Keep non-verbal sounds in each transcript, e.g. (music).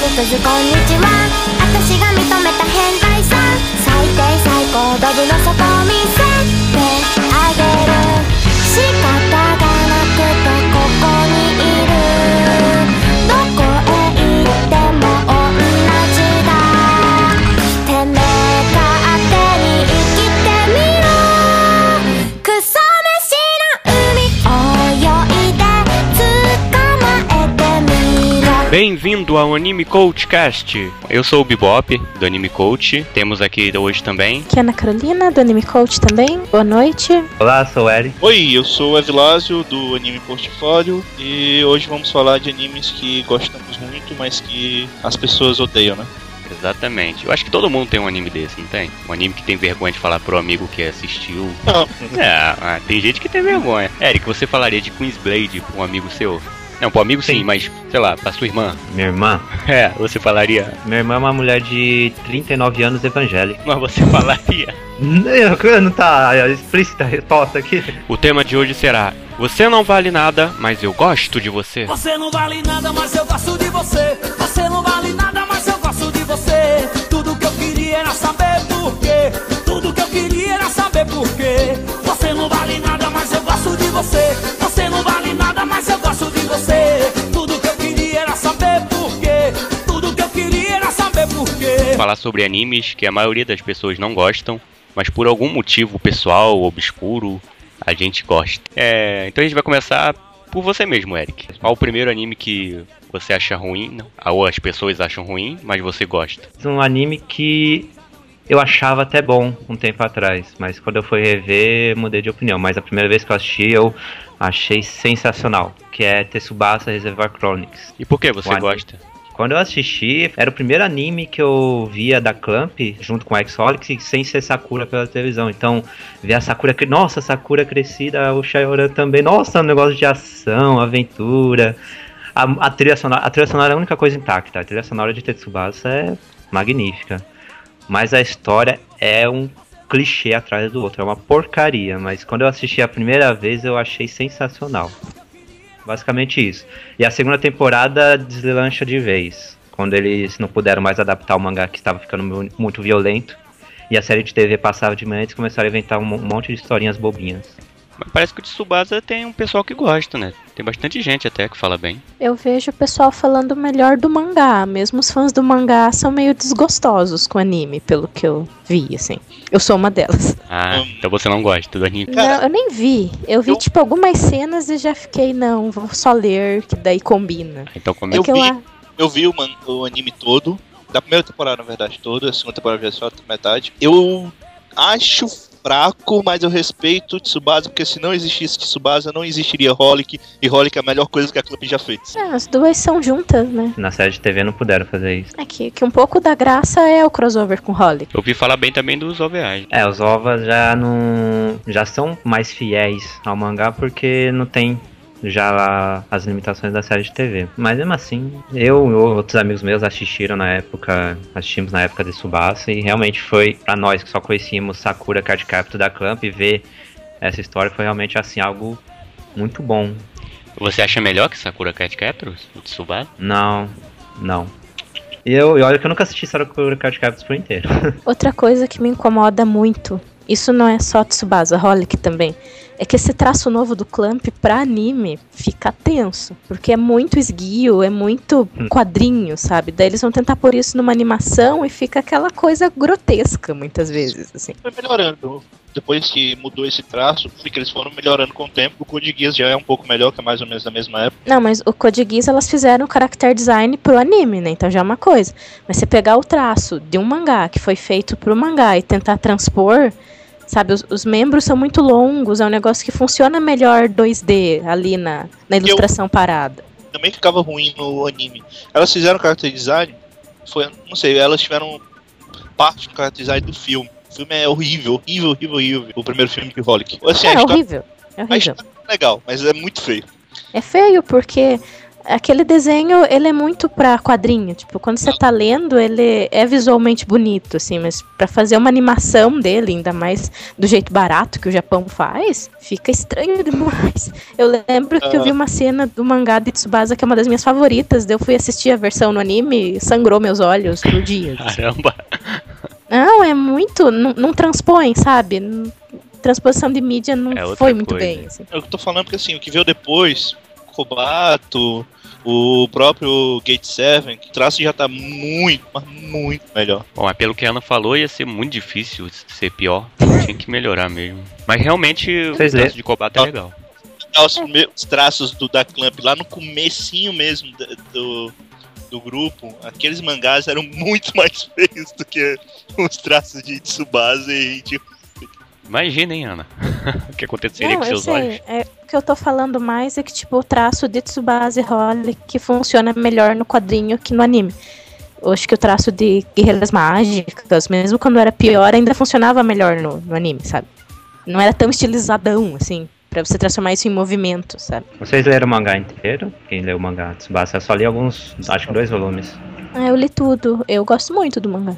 にくずこんにちは。私が認めた変態さ。最低最高ドブの底見せてあげる。仕方 Bem-vindo ao Anime Coach Cast. Eu sou o Bebop, do Anime Coach. Temos aqui hoje também. Aqui é a Ana Carolina, do Anime Coach também. Boa noite. Olá, sou o Eri. Oi, eu sou o Evilásio do Anime Portfólio e hoje vamos falar de animes que gostamos muito, mas que as pessoas odeiam, né? Exatamente. Eu acho que todo mundo tem um anime desse, não tem? Um anime que tem vergonha de falar pro amigo que assistiu. Não, (laughs) É, ah, tem gente que tem vergonha. Eric, você falaria de Queen's Blade pra um amigo seu? Não, pro amigo sim, Sim. mas, sei lá, pra sua irmã. Minha irmã. (laughs) É, você falaria. Minha irmã é uma mulher de 39 anos evangélica. Mas você (laughs) falaria. Não, não tá explícita a resposta aqui. O tema de hoje será: Você não vale nada, mas eu gosto de você. Você não vale nada, mas eu gosto de você. Você não vale nada, mas eu gosto de você. Tudo que eu queria era saber por quê. Tudo que eu queria era saber por quê. Você não vale nada, mas eu gosto de você. Você não vale nada, mas eu gosto de você. Tudo que eu queria era saber por quê. Tudo que eu queria era saber por quê. Falar sobre animes que a maioria das pessoas não gostam, mas por algum motivo pessoal, obscuro, a gente gosta. É, então a gente vai começar por você mesmo, Eric. Qual o primeiro anime que você acha ruim? Não. Ou as pessoas acham ruim, mas você gosta? Um anime que eu achava até bom um tempo atrás, mas quando eu fui rever, mudei de opinião. Mas a primeira vez que eu assisti, eu achei sensacional, que é Tsubasa Reservoir Chronicles. E por que você gosta? Quando eu assisti, era o primeiro anime que eu via da Clamp, junto com a Exholic, sem ser Sakura pela televisão. Então, ver a Sakura, nossa, Sakura crescida, o Shaoran também, nossa, um negócio de ação, aventura. A, a trilha sonora, a trilha sonora é a única coisa intacta. A trilha sonora de Tetsubasa é magnífica. Mas a história é um clichê atrás do outro, é uma porcaria. Mas quando eu assisti a primeira vez, eu achei sensacional. Basicamente isso. E a segunda temporada deslancha de vez. Quando eles não puderam mais adaptar o mangá que estava ficando mu- muito violento. E a série de TV passava de manhã, eles começaram a inventar um monte de historinhas bobinhas. Mas parece que o Tsubasa tem um pessoal que gosta, né? Tem bastante gente até que fala bem. Eu vejo o pessoal falando melhor do mangá. Mesmo os fãs do mangá são meio desgostosos com o anime, pelo que eu vi, assim. Eu sou uma delas. Ah, então você não gosta do anime. Cara, não, eu nem vi. Eu vi, eu- tipo, algumas cenas e já fiquei, não, vou só ler, que daí combina. Então como É Eu que eu, vi. a- eu vi o, man- o anime todo, da primeira temporada, na verdade, toda, a segunda temporada já é só a metade. Eu acho fraco, mas eu respeito Tsubasa, porque se não existisse Tsubasa, não existiria Holic, e Holic é a melhor coisa que a Club já fez. é, as duas são juntas, né? Na série de TV não puderam fazer isso. É que, que um pouco da graça é o crossover com Holly. Eu ouvi falar bem também dos OVAs. É, os ovas já não. já são mais fiéis ao mangá porque não tem já as limitações da série de TV. Mas mesmo assim, eu e outros amigos meus assistiram na época, assistimos na época de Subasa e realmente foi pra nós que só conhecíamos Sakura Card Captor da Clamp e ver essa história foi realmente assim algo muito bom. Você acha melhor que Sakura Cat Captors? O Tsubasa? Não, não. E eu, e olha que eu nunca assisti Sakura Card Captors por inteiro. (laughs) Outra coisa que me incomoda muito, isso não é só Tsubasa, Holic também, é que esse traço novo do Clamp pra anime fica tenso, porque é muito esguio, é muito quadrinho, sabe? Daí eles vão tentar pôr isso numa animação e fica aquela coisa grotesca muitas vezes, assim. Foi melhorando. Depois que mudou esse traço, foi que eles foram melhorando com o tempo. O Code Geass já é um pouco melhor, que é mais ou menos da mesma época. Não, mas o Code Geass elas fizeram o character design pro anime, né? Então já é uma coisa. Mas você pegar o traço de um mangá que foi feito pro mangá e tentar transpor, sabe? Os, os membros são muito longos, é um negócio que funciona melhor 2D ali na, na ilustração parada. Também ficava ruim no anime. Elas fizeram character design, foi, não sei, elas tiveram parte do character design do filme. O filme é horrível, horrível, horrível, horrível. O primeiro filme de Holic. Assim, É história, horrível. É horrível. é legal, mas é muito feio. É feio porque aquele desenho, ele é muito pra quadrinho. Tipo, quando você tá lendo, ele é visualmente bonito, assim, mas pra fazer uma animação dele, ainda mais do jeito barato que o Japão faz, fica estranho (laughs) demais. Eu lembro que eu vi uma cena do mangá de Tsubasa que é uma das minhas favoritas. daí Eu fui assistir a versão no anime e sangrou meus olhos por dias. Caramba. Não, é muito. Não, não transpõe, sabe? Transposição de mídia não É foi muito coisa. bem. Assim. É o que eu tô falando, porque assim, o que veio depois, Kobato, o próprio Gate 7, que o traço já tá muito, mas muito melhor. Bom, mas pelo que a Ana falou, ia ser muito difícil ser pior. (laughs) Tinha que melhorar mesmo. Mas realmente o Vocês traço leram? de combate é legal. Ah, Os primeiros traços do, da Clamp lá no comecinho mesmo do, do grupo, aqueles mangás eram (laughs) muito mais feios do que os traços de Tsubasa e de Imagina, hein, Ana? (laughs) o que aconteceria Não, com eu seus olhos. sei. É, o que eu tô falando mais é que, tipo, o traço de Tsubasa Holly que funciona melhor no quadrinho que no anime. Eu acho que o traço de Guerreiras Mágicas, mesmo quando era pior, ainda funcionava melhor no, no anime, sabe? Não era tão estilizadão, assim, pra você transformar isso em movimento, sabe? Vocês leram o mangá inteiro? Quem leu o mangá Tsubasa? Eu só li alguns, acho que dois volumes. Ah, eu li tudo. Eu gosto muito do mangá.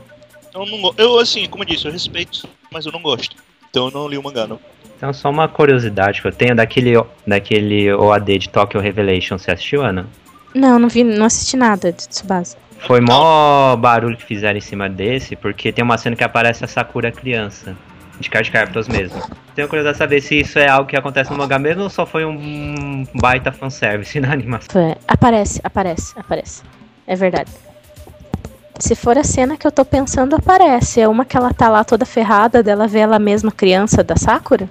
Eu, não, eu, assim, como eu disse, eu respeito, mas eu não gosto. Então eu não li o mangá, não. Então, só uma curiosidade que eu tenho daquele, daquele OAD de Tokyo Revelation. Você assistiu, Ana? Não, não vi, não assisti nada de Tsubasa. Foi mó barulho que fizeram em cima desse, porque tem uma cena que aparece a Sakura criança. De Card Captors mesmo. Tenho curiosidade de saber se isso é algo que acontece no mangá mesmo ou só foi um baita fanservice (laughs) na animação. É, aparece, aparece, aparece. É verdade. Se for a cena que eu tô pensando, aparece. É uma que ela tá lá toda ferrada, dela vê ela mesma criança da Sakura?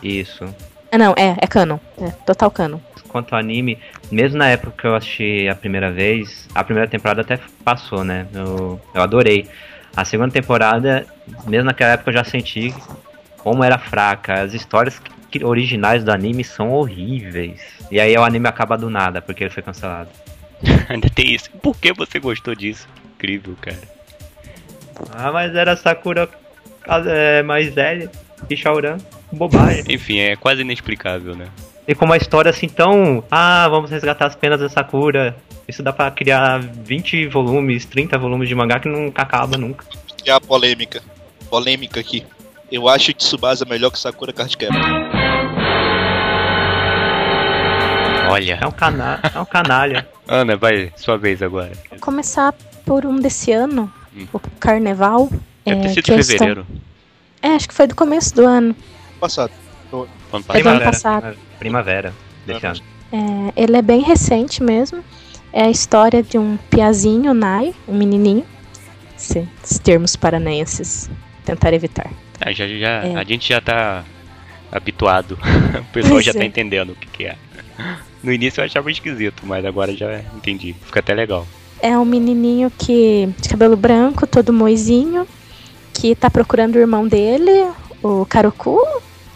Isso. Ah, não, é, é canon. É, total canon. Quanto ao anime, mesmo na época que eu assisti a primeira vez, a primeira temporada até passou, né? Eu, eu adorei. A segunda temporada, mesmo naquela época eu já senti como era fraca. As histórias que- originais do anime são horríveis. E aí o anime acaba do nada, porque ele foi cancelado. (laughs) Ainda tem isso. Por que você gostou disso? Incrível, cara. Ah, mas era Sakura é, mais velha e Shaoran. Bobagem. Enfim, é quase inexplicável, né? E com uma história assim tão. Ah, vamos resgatar as penas da Sakura. Isso dá pra criar 20 volumes, 30 volumes de mangá que nunca acaba nunca. É a polêmica. Polêmica aqui. Eu acho que Tsubasa melhor que Sakura Card. Olha. É um, cana é um canalha. Ana, vai, sua vez agora. Vou começar por um desse ano, Hum. o Carnaval. Deve ter é, sido que eles tão- fevereiro. É, acho que foi do começo do ano. Passado. Ano É do ano passado. Primavera desse ano. É, ele é bem recente mesmo. É a história de um piazinho, Nai, um menininho. Se, os termos paranenses tentar evitar. Ah, já, já, É. A gente já tá habituado. (laughs) o pessoal Pois já é. tá entendendo o que, que é. No início eu achava esquisito, mas agora já entendi. Fica até legal. É um menininho que de cabelo branco, todo moizinho, que tá procurando o irmão dele, o Karoku,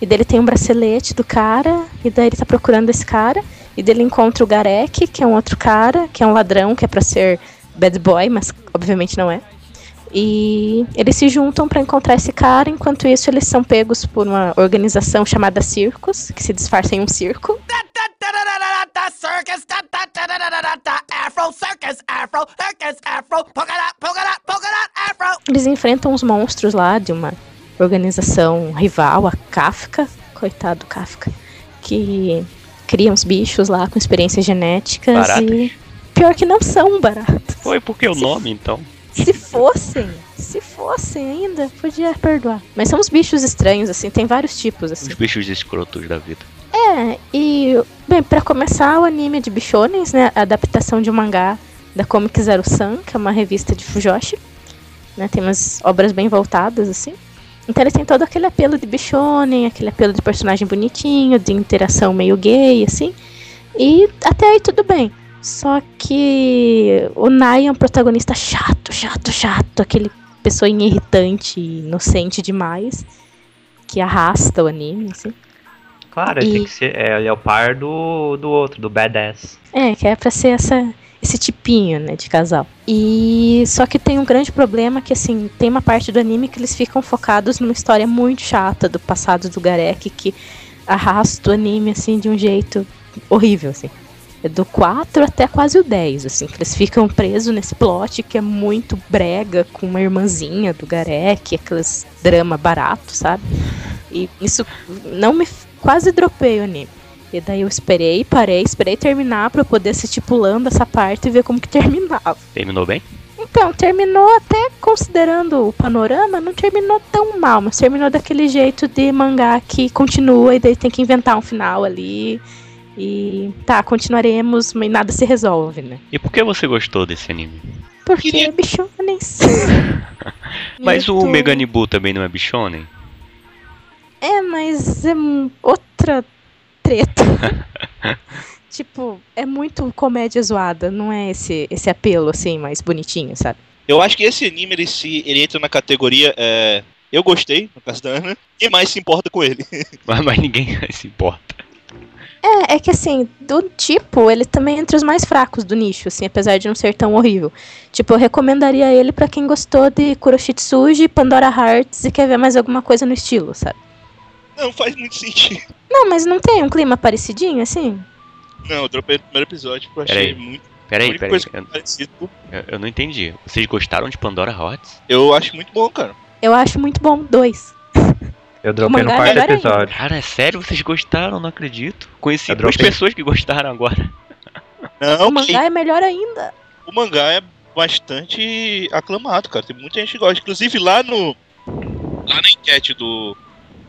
e dele tem um bracelete do cara, e daí ele tá procurando esse cara, e dele encontra o Garek, que é um outro cara, que é um ladrão, que é pra ser bad boy, mas obviamente não é. E eles se juntam pra encontrar esse cara, enquanto isso eles são pegos por uma organização chamada Circus, que se disfarça em um circo the circus, da da da da da da da Afro circus, Afro circus, Afro polka dot, polka dot, polka dot, Afro. Eles enfrentam os monstros lá de uma organização rival, a Kafka, coitado Kafka, que cria uns bichos lá com experiências genéticas baratas. e pior que não são baratos. Foi porque o se, nome então. Se fossem, se fossem ainda, podia perdoar. Mas são uns bichos estranhos assim, tem vários tipos assim. Os bichos escrotos da vida. É, e bem, pra começar o anime de bichonens, né, a adaptação de um mangá da Comic Zero Sun, que é uma revista de Fujoshi, né, tem umas obras bem voltadas assim. Então ele tem todo aquele apelo de bichonen, aquele apelo de personagem bonitinho, de interação meio gay assim. E até aí tudo bem. Só que o Nai é um protagonista chato, chato, chato, aquele pessoinha irritante, inocente demais, que arrasta o anime, assim. Claro, ele E- tem que ser. É, ele é o par do, do outro, do badass. É, que é pra ser essa, esse tipinho, né, de casal. E só que tem um grande problema que, assim, tem uma parte do anime que eles ficam focados numa história muito chata do passado do Garek que arrasta o anime, assim, de um jeito horrível, assim. É do 4 até quase o 10, assim, que eles ficam presos nesse plot que é muito brega, com uma irmãzinha do Garek, aqueles drama barato, sabe? E isso não me. Quase dropei o anime. E daí eu esperei, parei, esperei terminar pra eu poder assistir pulando essa parte e ver como que terminava. Terminou bem? Então, terminou até considerando o panorama, não terminou tão mal, mas terminou daquele jeito de mangá que continua e daí tem que inventar um final ali. E tá, continuaremos, mas nada se resolve, né? E por que você gostou desse anime? Porque Queria- é bichonens. (laughs) Mas o Meganibu também não é bichonen? É, mas é outra treta. (laughs) tipo, é muito comédia zoada, não é esse, esse apelo assim, mais bonitinho, sabe? Eu acho que esse anime ele, se, ele entra na categoria é, Eu gostei, no caso da Ana, e mais se importa com ele. (laughs) Mas, mas ninguém se importa. É, é que assim, do tipo, ele também é entre os mais fracos do nicho, assim, apesar de não ser tão horrível. Tipo, eu recomendaria ele pra quem gostou de Kuroshitsuji, Pandora Hearts e quer ver mais alguma coisa no estilo, sabe? Não faz muito sentido. Não, mas não tem um clima parecidinho, assim? Não, eu dropei no primeiro episódio porque eu achei Peraí. muito. Peraí, peraí. Eu, parecido. eu- eu não entendi. Vocês gostaram de Pandora Hots? Eu acho muito bom, cara. Eu acho muito bom, dois. (laughs) Eu dropei no é quarto episódio. Cara, é sério? Vocês gostaram? Não acredito. Conheci Eu duas dropei. pessoas que gostaram agora. Não, o mangá é melhor ainda. o mangá é bastante aclamado, cara. Tem muita gente que gosta. Inclusive lá no. Lá na enquete do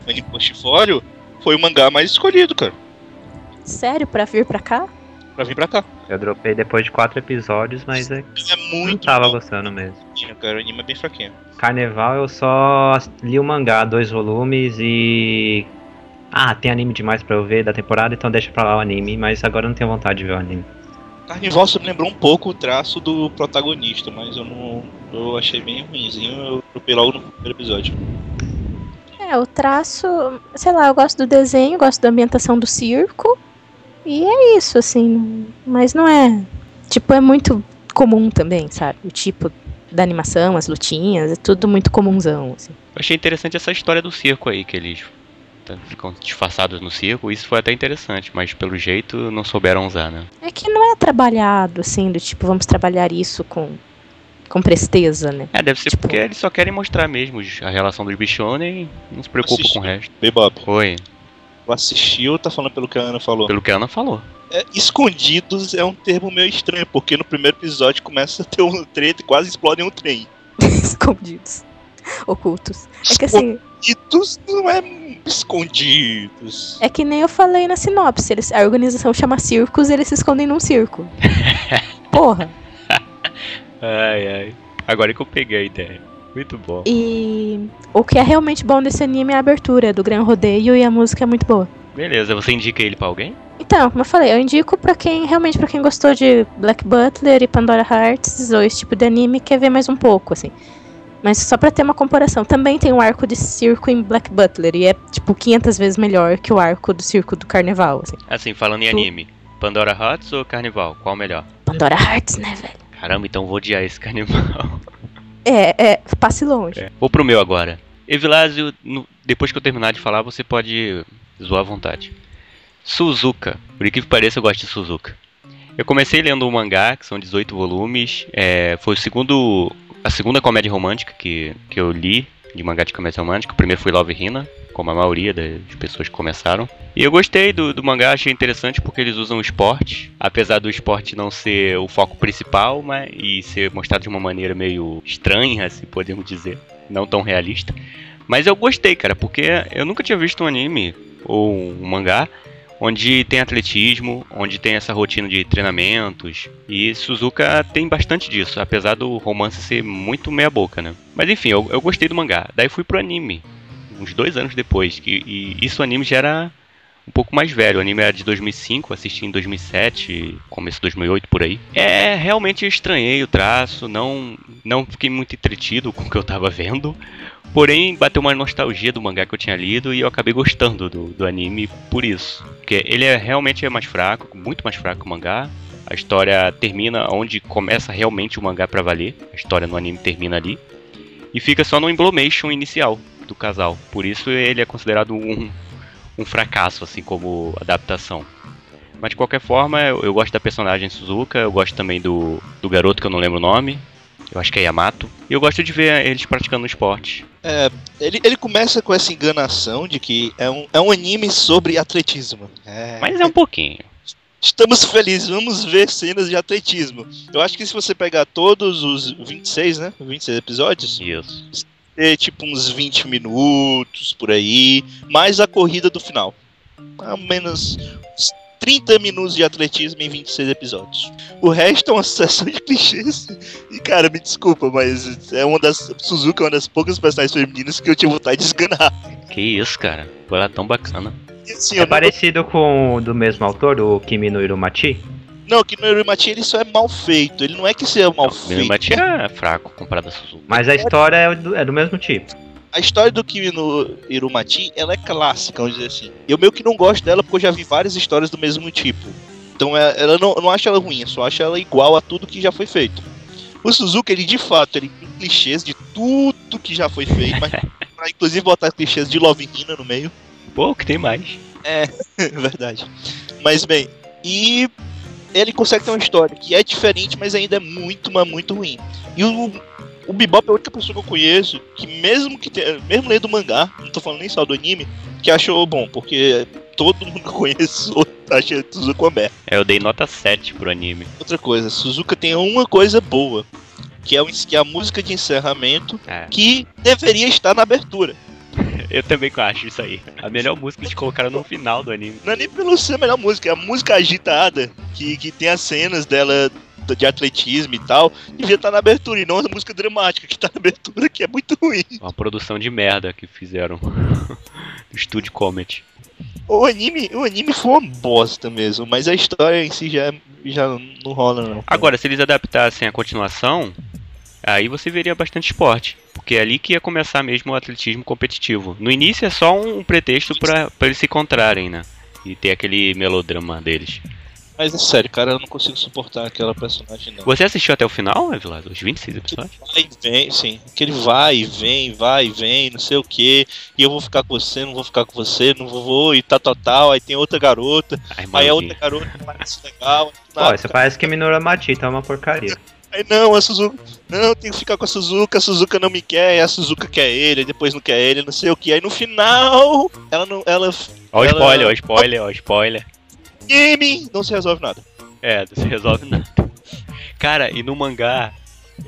Anime Portfólio, foi o mangá mais escolhido, cara. Sério, pra vir pra cá? Pra vir pra cá. Eu dropei depois de quatro episódios, mas é, É não muito tava bom, gostando mesmo. cara. O anime é bem fraquinho. Carnaval eu só li o mangá, dois volumes e. Ah, tem anime demais pra eu ver da temporada, então deixa pra lá o anime, mas agora eu não tenho vontade de ver o anime. Carnival só me lembrou um pouco o traço do protagonista, mas eu não. Eu achei bem ruimzinho. Eu dropei logo no primeiro episódio. É, o traço, sei lá, eu gosto do desenho, gosto da ambientação do circo. E é isso, assim. Mas não é. Tipo, é muito comum também, sabe? O tipo da animação, as lutinhas, é tudo muito comunzão, assim. Eu achei interessante essa história do circo aí, que eles ficam disfarçados no circo. Isso foi até interessante, mas pelo jeito não souberam usar, né? É que não é trabalhado, assim, do tipo, vamos trabalhar isso com, com presteza, né? É, deve ser Tipo- porque eles só querem mostrar mesmo a relação dos bichonem e não se preocupa Assisti. com o resto. Bebop. Foi, Assistiu, tá falando pelo que a Ana falou. pelo que a Ana falou. É, escondidos é um termo meio estranho, porque no primeiro episódio começa a ter um treta e quase explodem um trem. (laughs) Escondidos. Ocultos. É que assim, Escondidos não é escondidos. é que nem eu falei na sinopse. Eles, a organização chama circos eles se escondem num circo. (laughs) Porra. Ai, ai. Agora que eu peguei a ideia. Muito bom. E o que é realmente bom desse anime é a abertura do Gran Rodeio e a música é muito boa. Beleza, você indica ele pra alguém? Então, como eu falei, eu indico pra quem realmente pra quem gostou de Black Butler e Pandora Hearts ou esse tipo de anime quer ver mais um pouco, assim. Mas só pra ter uma comparação, também tem um arco de circo em Black Butler e é tipo 500 vezes melhor que o arco do circo do Carnaval, assim. Assim, falando em anime. Pandora Hots ou Carnival? Qual o melhor? Pandora Hearts, né, velho? Caramba, então vou odiar esse (laughs) carnaval. É, é, passe longe. É. Vou pro meu agora. Evilásio, depois que eu terminar de falar, você pode zoar à vontade. Suzuka. Por incrível que pareça, eu gosto de Suzuka. Eu comecei lendo um mangá, que são 18 volumes. É, foi o segundo. a segunda comédia romântica que, que eu li de mangá de comédia romântica. O primeiro foi Love Hina, como a maioria das pessoas que começaram. E eu gostei do, do mangá, achei interessante porque eles usam o esporte, apesar do esporte não ser o foco principal, mas e ser mostrado de uma maneira meio estranha, se podemos dizer, não tão realista. Mas eu gostei, cara, porque eu nunca tinha visto um anime ou um mangá onde tem atletismo, onde tem essa rotina de treinamentos. E Suzuka tem bastante disso, apesar do romance ser muito meia boca, né? Mas enfim, eu, eu gostei do mangá. Daí fui pro anime, uns dois anos depois. Que, e isso o anime já era um pouco mais velho. O anime era de 2005, assisti em 2007, começo de 2008 por aí. É, realmente estranhei o traço, não, não fiquei muito entretido com o que eu tava vendo. Porém, bateu uma nostalgia do mangá que eu tinha lido e eu acabei gostando do, do anime por isso. Porque ele é, realmente é mais fraco, muito mais fraco que o mangá. A história termina onde começa realmente o mangá pra valer. A história no anime termina ali. E fica só no emblomation inicial do casal. Por isso ele é considerado um, um fracasso, assim como adaptação. Mas de qualquer forma, eu, eu gosto da personagem Suzuka, eu gosto também do, do garoto que eu não lembro o nome. Eu acho que é Yamato. E eu gosto de ver eles praticando esporte. É, ele, ele começa com essa enganação de que é um, é um anime sobre atletismo. É, Mas é um pouquinho. Estamos felizes, vamos ver cenas de atletismo. Eu acho que se você pegar todos os 26, né? 26 episódios, Isso. Ter tipo uns 20 minutos por aí, mais a corrida do final. Ao menos uns 30 minutos de atletismo em 26 episódios. O resto é uma sucessão de clichês. E cara, me desculpa, mas é uma das. Suzuka é uma das poucas personagens femininas que eu tive vontade de esganar. Que isso, cara. Pô, ela é tão bacana. Assim, É eu não- parecido com o do mesmo autor, o Kimi no Irumachi? Não, que no ele só é mal feito. Ele não é que seja mal O feito. Mati é fraco comparado a Suzuka. Mas a história é do, é do mesmo tipo. A história do Kimi no Irumati, ela é clássica, vamos dizer assim. Eu meio que não gosto dela porque eu já vi várias histórias do mesmo tipo. Então é- ela não, eu não acho ela ruim, eu só acho ela igual a tudo que já foi feito. O Suzuka, ele de fato, ele tem clichês de tudo que já foi feito, mas (laughs) pra, inclusive botar clichês de Love Hina no meio. Pô, o que tem mais? É (laughs) verdade. Mas bem, e ele consegue ter uma história que é diferente, mas ainda é muito, mas muito ruim. E o, o Bebop é a única pessoa que eu conheço que mesmo que tenha, mesmo lendo o mangá, não tô falando nem só do anime, que achou bom, porque todo mundo que eu conheço (laughs) acha Suzuka uma. É, eu dei nota 7 pro anime. Outra coisa, Suzuka tem uma coisa boa, que é, o, que é a música de encerramento, É, que deveria estar na abertura. Eu também acho isso aí. A melhor música eles colocaram no final do anime. Não é nem pelo ser a melhor música, é a música agitada, que, que tem as cenas dela de atletismo e tal, devia estar na abertura, e não a música dramática que tá na abertura, que é muito ruim. Uma produção de merda que fizeram. (laughs) Estúdio Comet. O anime, o anime foi uma bosta mesmo, mas a história em si já, já não rola, não. Agora, se eles adaptassem a continuação, aí você veria bastante esporte. Porque é ali que ia começar mesmo o atletismo competitivo. No início é só um pretexto pra pra eles se encontrarem, né? E ter aquele melodrama deles. Mas é sério, cara, eu não consigo suportar aquela personagem, não. Você assistiu até o final, Evilado? Os 26 episódios? Vai e vem, sim. Que ele vai e vem, vai e vem, não sei o que. E eu vou ficar com você, não vou ficar com você, não vou, vou e tal, tal, tal. Aí tem outra garota, A aí a outra garota parece legal. Pô, isso parece Kimi no Irumachi, então é uma porcaria. Aí não, a Suzuka. Não, eu tenho que ficar com a Suzuka, a Suzuka não me quer, e a Suzuka quer ele, depois não quer ele, não sei o que. Aí no final, ela não. Ela. Ó o ela- spoiler, ó o spoiler, ó o spoiler. Game! Não se resolve nada. É, não se resolve nada. Cara, e no mangá,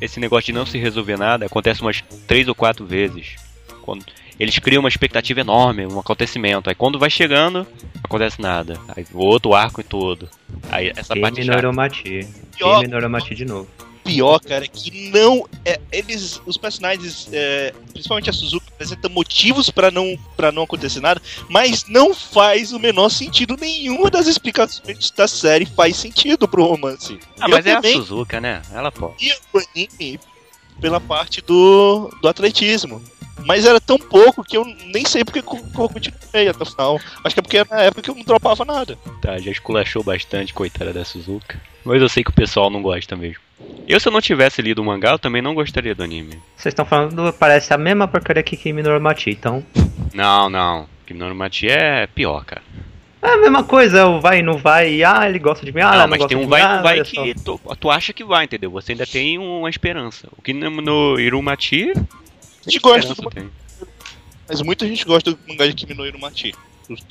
esse negócio de não se resolver nada acontece umas três ou quatro vezes. Quando eles criam uma expectativa enorme, um acontecimento. Aí quando vai chegando, não acontece nada. Aí o outro arco e todo. Aí essa parte Kimi no chata. Irumachi. Pior, Kimi no Irumachi de novo. Pior, cara, é que não. É, eles. Os personagens, é, principalmente a Suzuka, apresentam motivos pra não, pra não acontecer nada, mas não faz o menor sentido. Nenhuma das explicações da série faz sentido pro romance. Ah, Eu mas é a também- Suzuka, né? Ela pode. e o anime pela parte do, do atletismo. Mas era tão pouco que eu nem sei porque eu continuei até o final. Acho que é porque era na época que eu não dropava nada. Tá, já esculachou bastante, coitada da Suzuka. Mas eu sei que o pessoal não gosta mesmo. Eu, se eu não tivesse lido o mangá, eu também não gostaria do anime. Vocês estão falando, do- parece a mesma porcaria que Kimi no Irumachi, então... Não, não. Kimi Mati é pior, cara. É a mesma coisa, o vai e não vai, e, ah, ele gosta de mim, ah, não, ela mas gosta tem um vai ah, não vai que tu, tu acha que vai, entendeu? Você ainda tem uma esperança. O que no, no Irumati. A gente gosta, do, tem. mas muita gente gosta do mangá de Kimi no Irumati.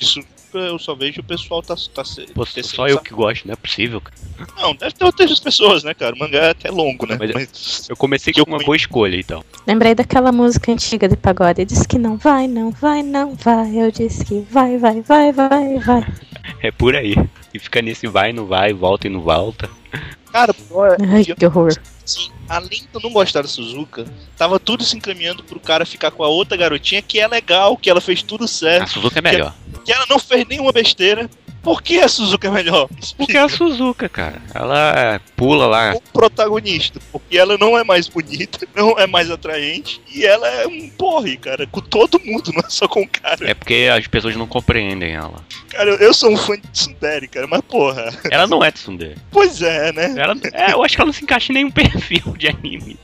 Isso eu só vejo o pessoal tá, tá Pô, tecendo só eu que gosto, não é possível, cara. Não, deve ter outras pessoas, né, cara? O mangá é até longo, né? Mas- Mas, Eu comecei com eu uma boa escolha, então. Lembrei daquela música antiga de pagode. Diz que não vai, não vai, não vai. Eu disse que vai, vai, vai, vai, vai. É por aí. E fica nesse vai, não vai, volta e não volta. cara, Ai, que horror. Assim, além de eu não gostar da Suzuka, tava tudo se encaminhando pro cara ficar com a outra garotinha que é legal, que ela fez tudo certo. A Suzuka é melhor. que ela não fez nenhuma besteira. Por que a Suzuka é melhor? Porque é a Suzuka, cara. Ela pula lá. o protagonista, porque ela não é mais bonita, (laughs) não é mais atraente e ela é um porre, cara, com todo mundo, (laughs) não é só com o cara. É porque as pessoas não compreendem ela. Cara, eu, eu sou um fã de Tsundere, cara, mas porra, Ela não é Tsundere. pois é, né? Ela, é, eu acho que ela não se encaixa em nenhum (laughs) perfil de anime.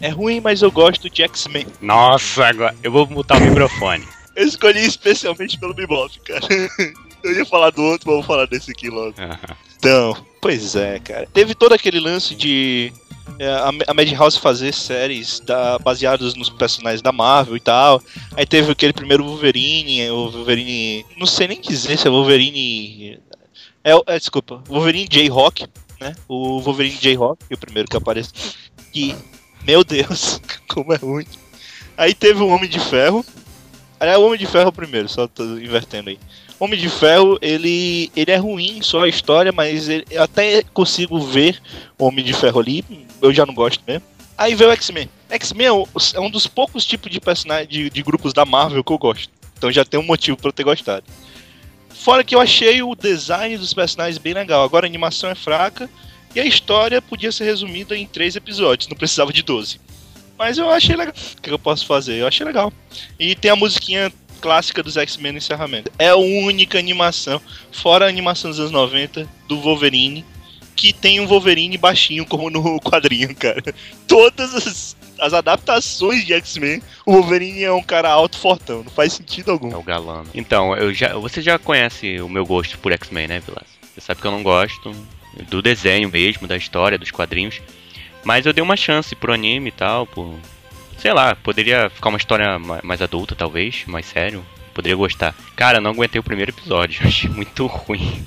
É ruim, mas eu gosto de X-Men. Nossa, agora eu vou mutar o microfone. Eu escolhi especialmente pelo Bebop, cara. Eu ia falar do outro, mas vou falar desse aqui logo. Aham. Então, pois é, cara. Teve todo aquele lance de é, a, a Madhouse fazer séries da, baseadas nos personagens da Marvel e tal. Aí teve aquele primeiro Wolverine, o Wolverine. Não sei nem dizer se é Wolverine. É, é desculpa, Wolverine J-Rock, né? O Wolverine J-Rock, o primeiro que aparece. E, meu Deus, (laughs) como é ruim. Aí teve o Homem de Ferro. Aliás, o Homem de Ferro primeiro, só tô invertendo aí. Homem de Ferro, ele, ele é ruim só a história, mas ele- eu até consigo ver Homem de Ferro ali, eu já não gosto mesmo. Aí veio o X-Men. X-Men é um- é um dos poucos tipos de personagens de, de grupos da Marvel que eu gosto. Então já tem um motivo pra eu ter gostado. Fora que eu achei o design dos personagens bem legal. Agora a animação é fraca e a história podia ser resumida em três episódios, não precisava de 12. Mas eu achei legal. O que eu posso fazer? Eu achei legal. E tem a musiquinha clássica dos X-Men no encerramento. É a única animação, fora a animação dos anos 90, do Wolverine, que tem um Wolverine baixinho, como no (laughs) quadrinho, cara. Todas as, as adaptações de X-Men, o Wolverine é um cara alto fortão, não faz sentido É algum. o galã. Então, eu já, você já conhece o meu gosto por X-Men, né, Vilas? Você sabe que eu não gosto do desenho mesmo, da história, dos quadrinhos. Mas eu dei uma chance pro anime e tal, por. Sei lá, poderia ficar uma história ma- mais adulta, talvez, mais sério. Poderia gostar. Cara, não aguentei o primeiro episódio, (laughs) achei muito ruim.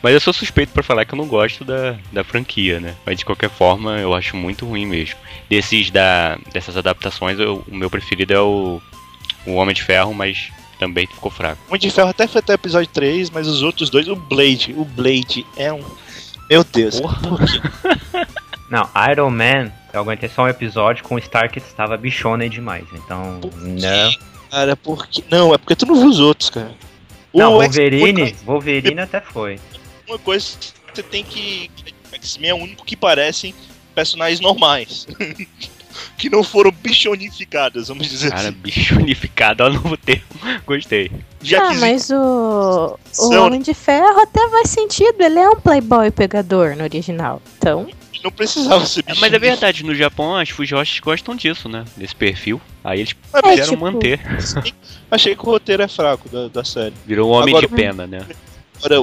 Mas eu sou suspeito pra falar que eu não gosto da, da franquia, né? Mas de qualquer forma, eu acho muito ruim mesmo. Desses da, dessas adaptações, eu- o meu preferido é o, o Homem de Ferro, mas também ficou fraco. O Homem de Ferro até foi até o episódio 3, mas os outros dois, o Blade, o Blade é um. Meu Deus. Por quê? Não, Iron Man, eu aguentei só um episódio com o Stark que estava bichona demais. Então, não. Cara, porque. Não, é porque tu não viu os outros, cara. Não, O X- Wolverine, Wolverine até foi. Uma coisa que você tem que. X-Men é o único que parecem personagens normais. (laughs) que não foram bichonificadas, vamos dizer Cara, assim. bicho unificado, olha o novo termo. (laughs) Gostei. Já ah, mas o, o São- Homem de Ferro até faz sentido. Ele é um playboy pegador no original. Então, não precisava ser É, bichonificado. mas é verdade, no Japão as Fujoshes gostam disso, né? Desse perfil. Aí eles É, quiseram tipo- manter. Achei que o roteiro é fraco da, da série. Virou um homem Agora- de pena, né?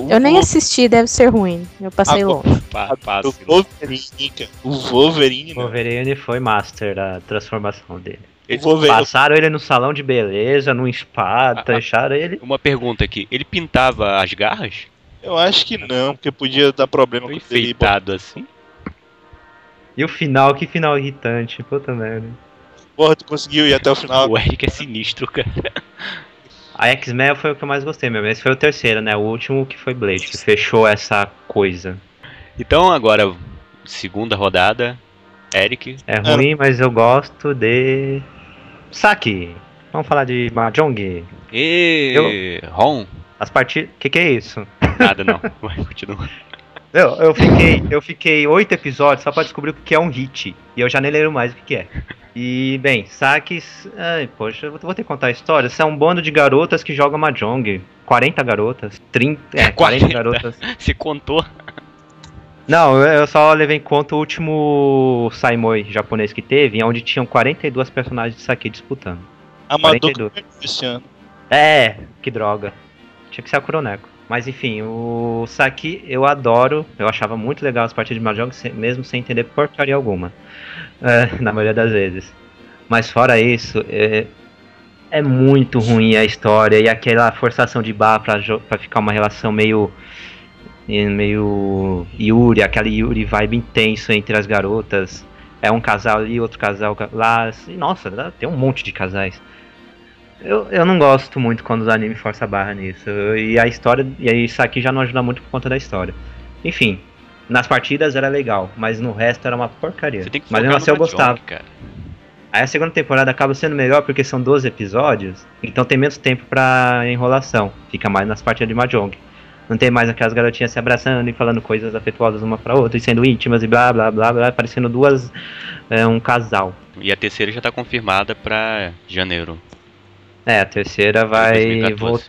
Eu nem o, assisti, deve ser ruim. Eu passei Agora- longe. Pa- o. Wolverine, cara. O Wolverine, meu. Wolverine foi master da transformação dele. O Wolverine. Passaram ele no salão de beleza, num spa, Ah, ah. deixaram ele. Uma pergunta aqui. Ele pintava as garras? Eu acho que não, porque podia dar problema Foi com ele. enfeitado assim? E o final, que final irritante, puta merda. Porra, tu conseguiu ir até o final. O Eric é sinistro, cara. A X-Men foi o que eu mais gostei mesmo. Esse foi o terceiro, né? O último que foi Blade, que fechou essa coisa. Então agora, segunda rodada. Eric. É ruim, mas eu gosto de. Saki. Vamos falar de Mahjong. E Ron? As partidas. Que que é isso? Nada não. Vai, continua. (laughs) Eu, eu fiquei eu fiquei oito episódios só pra descobrir o que é um hit. E eu já nem lembro mais o que é. E, bem, saques. Ai, poxa, eu vou ter que contar a história. Isso é um bando de garotas que jogam Mahjong. 40 garotas. 30. É, 40 40. garotas. (laughs) Você contou? Não, eu só levei em conta o último Saimoi japonês que teve, onde tinham 42 personagens de saque disputando. Amador 42. esse ano. É, que droga. Tinha que ser a Kuroneko. Mas enfim, o Saki eu adoro. Eu achava muito legal as partidas de Mahjong, mesmo sem entender porcaria alguma. É, (laughs) na maioria das vezes. Mas fora isso, é, é muito ruim a história e aquela forçação de barra pra, pra ficar uma relação meio. meio. Yuri, aquela Yuri vibe intenso entre as garotas. É um casal ali, outro casal lá. E, nossa, tem um monte de casais. Eu, eu não gosto muito quando os animes forçam a barra nisso. E a história. E isso aqui já não ajuda muito por conta da história. Enfim, nas partidas era legal, mas no resto era uma porcaria. Você tem que mas mesmo assim eu gostava. cara. Aí a segunda temporada acaba sendo melhor porque são 12 episódios, então tem menos tempo pra enrolação. Fica mais nas partidas de Mahjong. Não tem mais aquelas garotinhas se abraçando e falando coisas afetuosas uma pra outra e sendo íntimas e blá blá blá blá, parecendo duas. é, um casal. E a terceira já tá confirmada pra janeiro. É, a terceira vai. 2014. vol-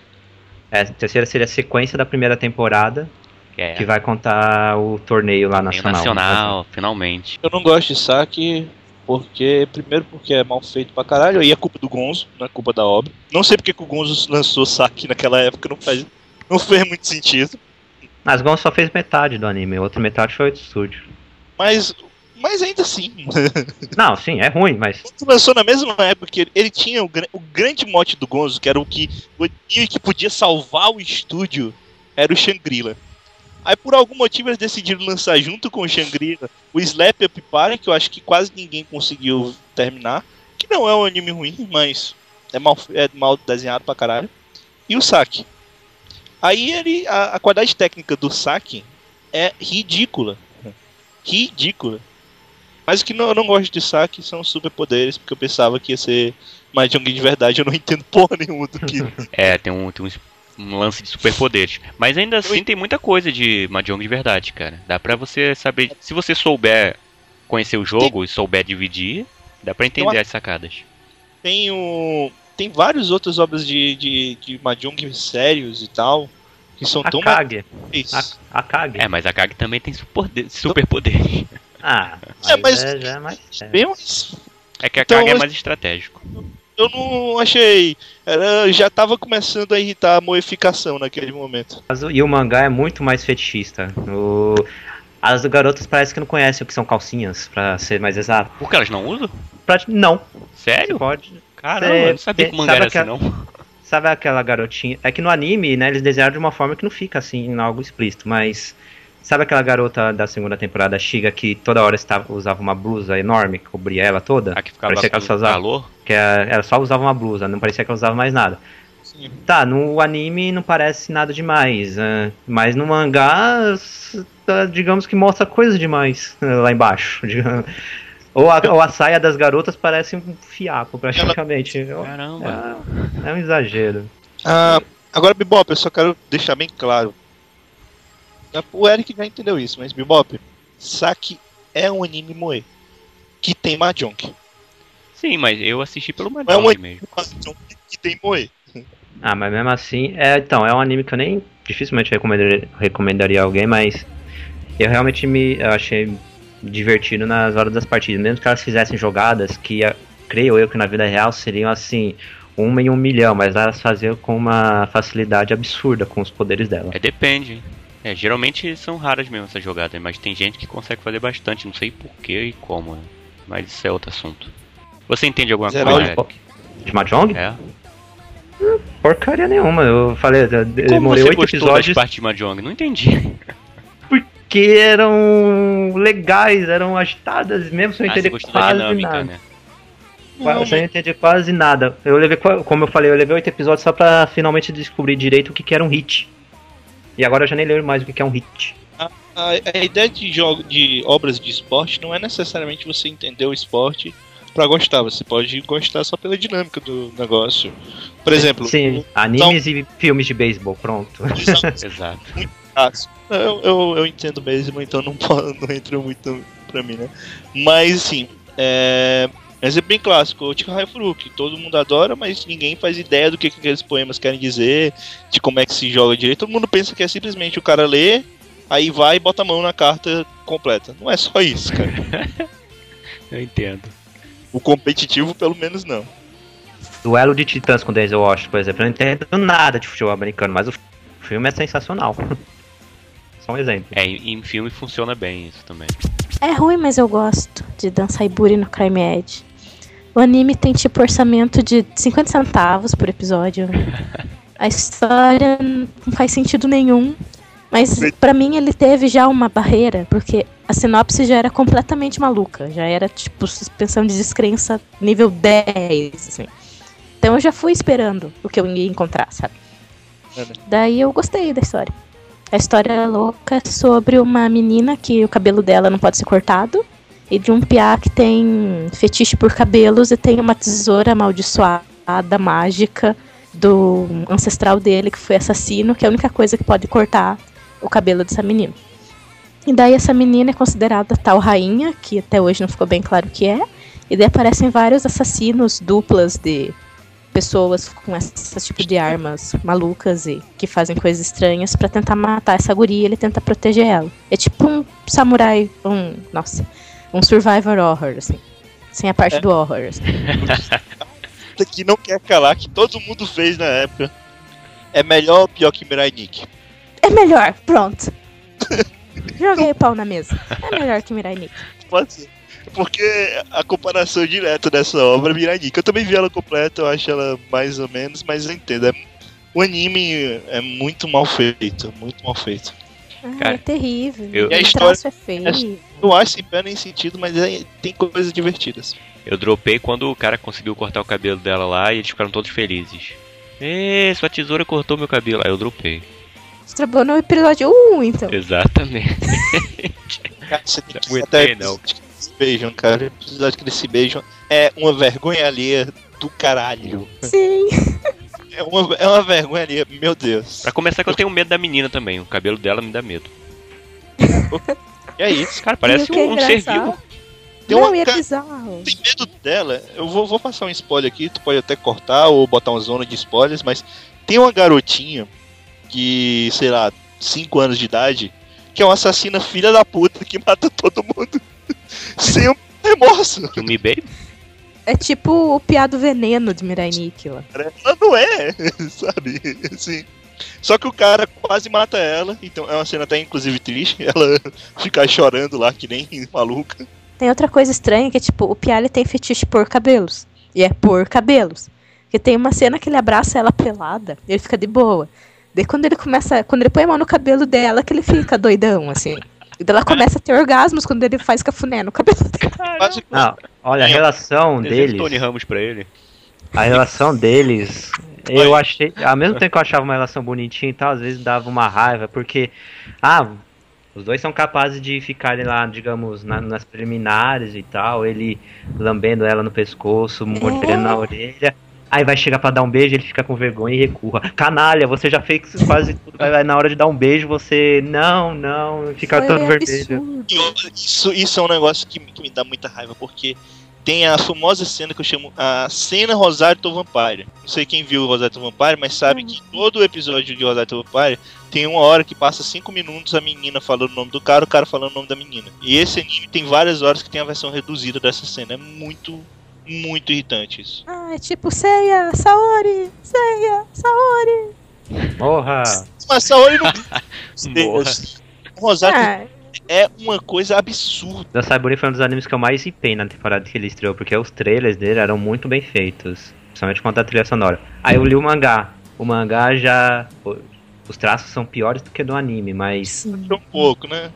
É, a terceira seria a sequência da primeira temporada, Que é que vai contar o torneio lá torneio nacional. nacional, finalmente. Eu não gosto de saque porque, primeiro, porque é mal feito pra caralho, aí é culpa do Gonzo, não é culpa da obra. Não sei porque que o Gonzo lançou saque naquela época, não faz não fez muito sentido. Mas Gon só fez metade do anime, a outra metade foi outro estúdio. Mas, mas ainda assim. Não, sim, é ruim, mas. Lançou na mesma época que ele, ele tinha o, o grande mote do Gonzo, que era o que, o que podia salvar o estúdio, era o Shangri-La. Aí por algum motivo eles decidiram lançar junto com o Shangri-La o Slap Up Party, que eu acho que quase ninguém conseguiu terminar. Que não é um anime ruim, mas é mal, é mal desenhado pra caralho. E o Saki. Aí ele. A, a qualidade técnica do Saki é ridícula. Ridícula. Mas o que não- eu não gosto de Saki são os superpoderes, porque eu pensava que ia ser Mahjong de verdade, eu não (laughs) entendo porra nenhuma do que. (laughs) É, tem um, tem um, um lance de superpoderes. Mas ainda assim tem muita coisa de Mahjong de verdade, cara. Dá pra você saber. Se você souber conhecer o jogo e souber dividir, dá pra entender as sacadas. Tem o. Tem várias outras obras de, de, de Mahjong sérios e tal. Que são tão Akage. mais. A- Akage. É, mas a Kag também tem superpode- (laughs) superpoderes. Ah, É, mas- é, já é mais. é. Bem mais É que a Então, Kag é mas- mais estratégico. eu não achei. Era, já tava começando a irritar a moificação naquele momento. Mas o- E o mangá é muito mais fetichista. O... As garotas parece que não conhecem o que são calcinhas, pra ser mais exato. Por que elas não usam? Pra... Não. Você Sério? pode. Caramba, eu não sabia que o mangá sabe era assim, aquela- não. Sabe aquela garotinha. É que no anime, né, eles desenharam de uma forma que não fica assim, em algo explícito, mas. Sabe aquela garota da segunda temporada, Shiga, que toda hora estava, usava uma blusa enorme que cobria ela toda? A que ficava Parecia que ela com só usava- calor? Que ela só usava uma blusa, não parecia que ela usava mais nada. Sim. Tá, no anime não parece nada demais, é, mas no mangá, tá, digamos que mostra coisa demais é, lá embaixo. (laughs) digamos. Ou a, ou a saia das garotas parece um fiapo, praticamente. Caramba. É, é um exagero. Ah, agora, Bebop, eu só quero deixar bem claro. O Eric já entendeu isso, mas Bebop, Saki é um anime moe. Que tem Mahjong. Sim, mas eu assisti pelo Não é um Mahjong anime mesmo. Mahjong que tem moe. Ah, mas mesmo assim, é, então, é um anime que eu nem dificilmente recomendaria, recomendaria a alguém, mas eu realmente me eu achei divertido nas horas das partidas. Mesmo que elas fizessem jogadas que, creio eu que na vida real seriam assim, uma em um milhão, mas elas faziam com uma facilidade absurda com os poderes dela. É, depende. É, geralmente são raras mesmo essas jogadas, mas tem gente que consegue fazer bastante, não sei porquê e como, né? Mas isso é outro assunto. Você entende alguma Zerar coisa? Eric? De Mahjong? É. Porcaria nenhuma. Eu falei, eu demorei oito episódios das partes de Mahjong? Não entendi. (laughs) porque eram legais, eram agitadas, mesmo sem Ah, você entender quase dinâmica, nada. né? Qua- Sem entender quase nada. Eu levei, como eu falei, eu levei oito episódios só pra finalmente descobrir direito o que, que era um hit. E agora eu já nem lembro mais o que, é um hit. A, a ideia de, jogo, de obras de esporte não é necessariamente você entender o esporte pra gostar. Você pode gostar só pela dinâmica do negócio. Por exemplo, Sim, animes e filmes de beisebol, pronto. Exato. (laughs) Eu, eu, eu entendo mesmo, então não, (laughs) não entra muito pra mim, né? Mas assim, é. Mas é bem clássico, o Chihaya Furuki, todo mundo adora, mas ninguém faz ideia do que, que aqueles poemas querem dizer, de como é que se joga direito. Todo mundo pensa que é simplesmente o cara lê, aí vai e bota a mão na carta completa. Não é só isso, cara. (laughs) Eu entendo. O competitivo, pelo menos, não. Duelo de Titãs com Denzel Washington, por exemplo. Eu não entendo nada de futebol americano, mas o filme é sensacional. (laughs) Só um exemplo. É, em, em filme funciona bem isso também. É ruim, mas eu gosto de dançar Iburi no Crime Edge. O anime tem tipo orçamento de 50 centavos por episódio. (laughs) A história não faz sentido nenhum. Mas pra mim ele teve já uma barreira, porque a sinopse já era completamente maluca. Já era tipo suspensão de descrença nível 10, assim. Então eu já fui esperando o que eu ia encontrar, sabe? É, né? Daí eu gostei da história. A história é louca é sobre uma menina que o cabelo dela não pode ser cortado. E de um piá que tem fetiche por cabelos e tem uma tesoura amaldiçoada, mágica, do ancestral dele, que foi assassino, que é a única coisa que pode cortar o cabelo dessa menina. E daí essa menina é considerada tal rainha, que até hoje não ficou bem claro o que é. E daí aparecem vários assassinos duplas de pessoas com esse tipo de armas malucas e que fazem coisas estranhas pra tentar matar essa guria, ele tenta proteger ela. É tipo um samurai, um, nossa, um survivor horror assim. Sem a parte É. do horror. assim. (laughs) Que não quer calar, que todo mundo fez na época. É melhor ou pior que Mirai Nikki? É melhor, pronto. (laughs) Joguei pau na mesa. É melhor que Mirai Nikki. Pode ser. Porque a comparação direta dessa obra é Mirai Nikki. Eu também vi ela completa, eu acho ela mais ou menos, mas eu entendo. É- o anime é muito mal feito, muito mal feito. Ah, Cara, é terrível. eu- E a o história- traço é feio. Não acho sem pé nem sentido, mas é- tem coisas divertidas. Eu dropei quando o cara conseguiu cortar o cabelo dela lá e eles ficaram todos felizes. Ê, sua tesoura cortou meu cabelo. Aí eu dropei. Estrabou no episódio 1, então. Exatamente. (laughs) Cara, você tem que Não até aguentei, não. que eles se beijam, cara. O episódio que eles se beijam é uma vergonha alheia do caralho. Sim. É uma, é uma vergonha alheia, meu Deus. Pra começar que eu tenho medo da menina também. O cabelo dela me dá medo. (laughs) E é isso. Cara, parece um, um ser vivo. Tem Não, uma e é bizarro. Tem medo dela. Eu vou, vou passar um spoiler aqui, tu pode até cortar ou botar uma zona de spoilers, mas tem uma garotinha que, sei lá, 5 anos de idade, que é uma assassina filha da puta que mata todo mundo (laughs) sem um remorso. Que o Mi Baby? É tipo o piado veneno de Mirai cara. Ela não é, (laughs) sabe? Assim. Só que o cara quase mata ela, então é uma cena até inclusive triste, (laughs) ela ficar chorando lá que nem (laughs) maluca. Tem outra coisa estranha que é tipo, o Piali tem fetiche por cabelos. E é por cabelos. Porque tem uma cena que ele abraça ela pelada, e ele fica de boa. Daí quando ele começa, quando ele põe a mão no cabelo dela, que ele fica doidão, assim. E ela começa a ter orgasmos quando ele faz cafuné no cabelo dela. Não, olha, a relação deles. Tony Ramos pra ele. A relação deles, eu achei. Ao mesmo tempo que eu achava uma relação bonitinha e tal, às vezes dava uma raiva, porque. Ah, os dois são capazes de ficarem lá, digamos, na- nas preliminares e tal, ele lambendo ela no pescoço, mordendo na orelha. Aí vai chegar pra dar um beijo, ele fica com vergonha e recua. Canalha, você já fez quase tudo. Aí na hora de dar um beijo, você. Não, não, fica Foi todo vermelho. absurdo. E outra, isso, isso é um negócio que me dá muita raiva, porque tem a famosa cena que eu chamo a cena Rosário to Vampire. Não sei quem viu o Rosário to Vampire, mas sabe que todo episódio de Rosário to Vampire tem uma hora que passa cinco minutos a menina falando o nome do cara, o cara falando o nome da menina. E esse anime tem várias horas que tem a versão reduzida dessa cena. É muito, muito irritante isso. Ah, é tipo, Seiya, Saori, Seiya, Saori. Porra! Mas Saori não. (laughs) Morra. O Rosário Ah, é uma coisa absurda. Da Saiburi foi um dos animes que eu mais hipei na temporada que ele estreou, porque os trailers dele eram muito bem feitos, principalmente quanto à trilha sonora. Aí eu li o mangá. O mangá já. Os traços são piores do que do anime, mas sim. Um pouco, né?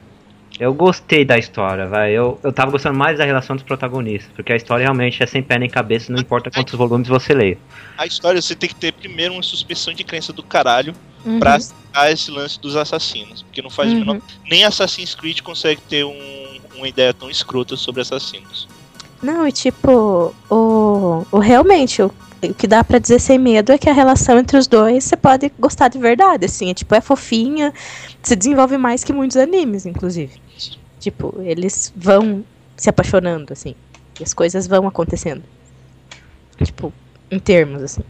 eu gostei da história, vai. Eu, eu tava gostando mais da relação dos protagonistas, porque a história realmente é sem pé nem cabeça, não importa quantos volumes você lê. A história você tem que ter primeiro uma suspensão de crença do caralho Uhum. pra aceitar esse lance dos assassinos. Porque não faz Uhum. menor. Nem Assassin's Creed consegue ter um- uma ideia tão escrota sobre assassinos. Não, e tipo, o, o realmente, o, o que dá pra dizer sem medo é que a relação entre os dois você pode gostar de verdade, assim, é tipo, é fofinha, se desenvolve mais que muitos animes, inclusive. Tipo, eles vão se apaixonando, assim, e as coisas vão acontecendo. Tipo, em termos, assim.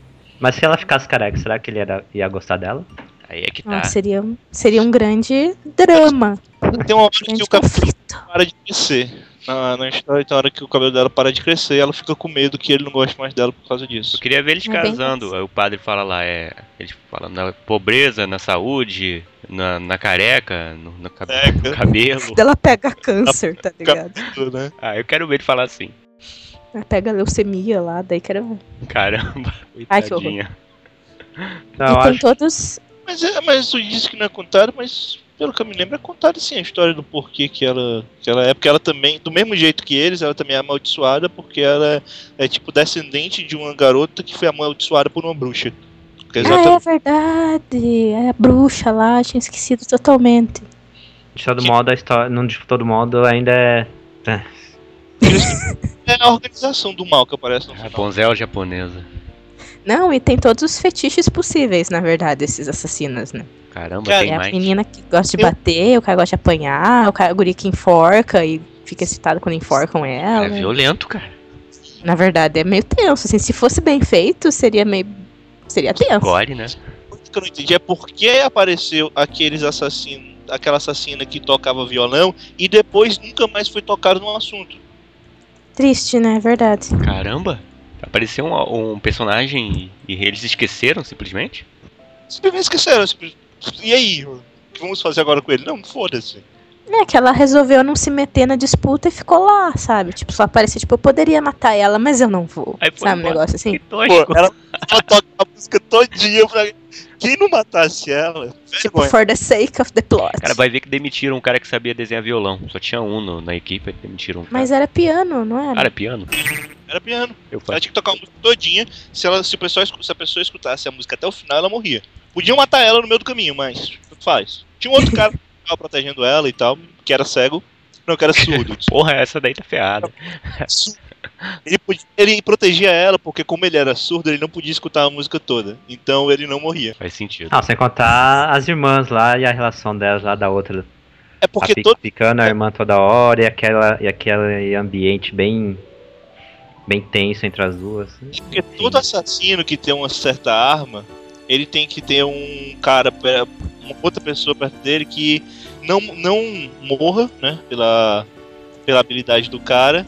Mas se ela ficasse careca, será que ele era, ia gostar dela? Aí é que Ah, tá. seria, um- seria um grande drama, Tem uma hora que grande o cabelo conflito. para de crescer. Na, na história tem uma hora que o cabelo dela para de crescer e ela fica com medo que ele não goste mais dela por causa disso. Eu queria ver eles É casando. Aí o padre fala lá, é. Eles falam na pobreza, na saúde, na, na careca, no, no cab- É, no cabelo. Ela pega câncer, tá ligado? Né? Ah, eu quero ver ele falar assim. Ela pega leucemia lá, daí quero ver. Caramba, Ai, que coitadinha. Não, e eu tem acho todos. Mas, é, mas tu disse que não é contado, mas pelo que eu me lembro é contado sim a história do porquê que ela, que ela é. Porque ela também, do mesmo jeito que eles, ela também é amaldiçoada porque ela é, tipo descendente de uma garota que foi amaldiçoada por uma bruxa. Porque Ah, é exatamente- verdade. É a bruxa lá, tinha esquecido totalmente. de todo modo a história. Não de todo modo ainda é. é. É a organização do mal que aparece no. Rapunzel japonesa. Não, e tem todos os fetiches possíveis, na verdade, esses assassinos, né? Caramba, Cara, tem É a mais. menina que gosta de Eu- bater, o cara gosta de apanhar, o, cara, o guri que enforca e fica excitado quando enforcam É ela. violento, cara. Na verdade, é meio tenso, assim, se fosse bem feito, seria meio... Seria tenso. Gore, né? O que eu não entendi é por que apareceu aqueles assassinos, aquela assassina que tocava violão e depois nunca mais foi tocado no assunto. Triste, né? É verdade. Caramba. Apareceu um, um personagem e, e eles esqueceram simplesmente? Simplesmente esqueceram. simplesmente- E aí? O que vamos fazer agora com ele? Não, foda-se. É que ela resolveu não se meter na disputa e ficou lá, sabe? Tipo, só aparecia, tipo, eu poderia matar ela, mas eu não vou. Aí foi sabe, um negócio assim. Que tosco. Pô, ela, ela toca a música todinha pra. Quem não matasse ela? Tipo, Vergonha. for the sake of the plot. Cara, vai ver que demitiram um cara que sabia desenhar violão. Só tinha um no- na equipe, demitiram um cara. Mas era piano, não era? Cara, é piano? Era piano. Eu Ela faço. tinha que tocar a música todinha. Se, ela, se, o pessoal, escu- se a pessoa escutasse a música até o final, ela morria. Podiam matar ela no meio do caminho, mas tanto faz. Tinha um outro cara que tava protegendo ela e tal, que era cego. Não, que era surdo. (laughs) Porra, essa daí tá ferrada. Surdo. Ele, podia- ele protegia ela porque, como ele era surdo, ele não podia escutar a música toda. Então ele não morria. Faz sentido. Ah, sem contar as irmãs lá e a relação delas lá da outra. É a porque fi- todo. ficando a irmã toda hora e, aquela, e aquele ambiente bem bem tenso entre as duas. Porque todo assassino que tem uma certa arma, ele tem que ter um cara, uma outra pessoa perto dele que não, não morra, né, pela, pela habilidade do cara,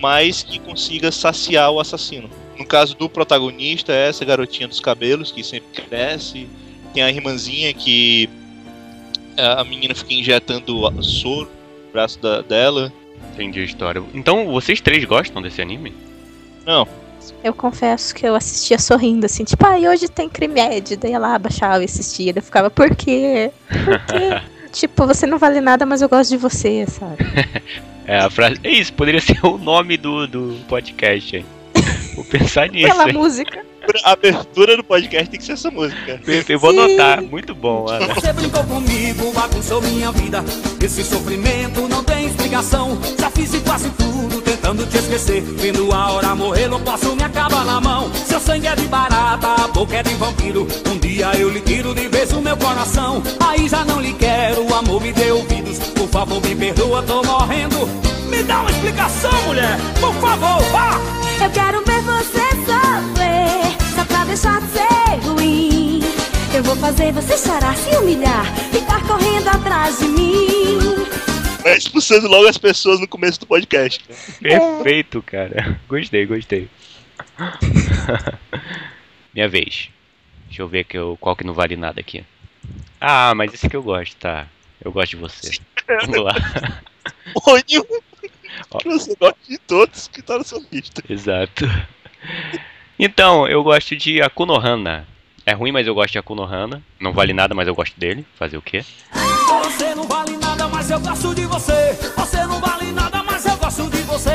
mas que consiga saciar o assassino. No caso do protagonista, é essa garotinha dos cabelos, que sempre cresce. Tem a irmãzinha que a menina fica injetando soro no braço da- dela. Entendi a história. Então, vocês três gostam desse anime? Não, Eu confesso que eu assistia sorrindo, assim, tipo, ai, hoje tem Crimed. Daí ela abaixava e assistia. Eu ficava, por quê? Por quê? (laughs) tipo, você não vale nada, mas eu gosto de você, sabe? (laughs) É, a frase. É isso, poderia (laughs) ser o nome do, do podcast, hein? Vou pensar nisso, Pela hein? música. a abertura do podcast tem que ser essa música. Eu vou Sim. anotar. Muito bom, Ana. Você brincou comigo, bagunçou minha vida. Esse sofrimento não tem explicação. Já fiz de quase tudo, tentando te esquecer. Vendo a hora morrer, não posso me acabar na mão. Seu sangue é de barata, a boca é de vampiro. Um dia eu lhe tiro de vez o meu coração. Aí já não lhe quero, o amor me dê ouvidos. Por favor, me perdoa, tô morrendo. Me dá uma explicação, mulher. Por favor, vá! Eu quero ver você sofrer, só pra deixar de ser ruim. Eu vou fazer você chorar, se humilhar, ficar correndo atrás de mim. Vai expulsando logo as pessoas no começo do podcast. Perfeito, cara. Gostei, gostei. (laughs) Minha vez. Deixa eu ver que eu, qual que não vale nada aqui. Ah, mas esse que eu gosto, tá. Eu gosto de você. Vamos lá. (laughs) Que você gosta de todos que tá na sua lista. Exato. Então, eu gosto de Akunohana. É ruim, mas eu gosto de Akunohana. Não vale nada, mas eu gosto dele. Fazer o quê? Você não vale nada, mas eu gosto de você. Você não vale nada, mas eu gosto de você.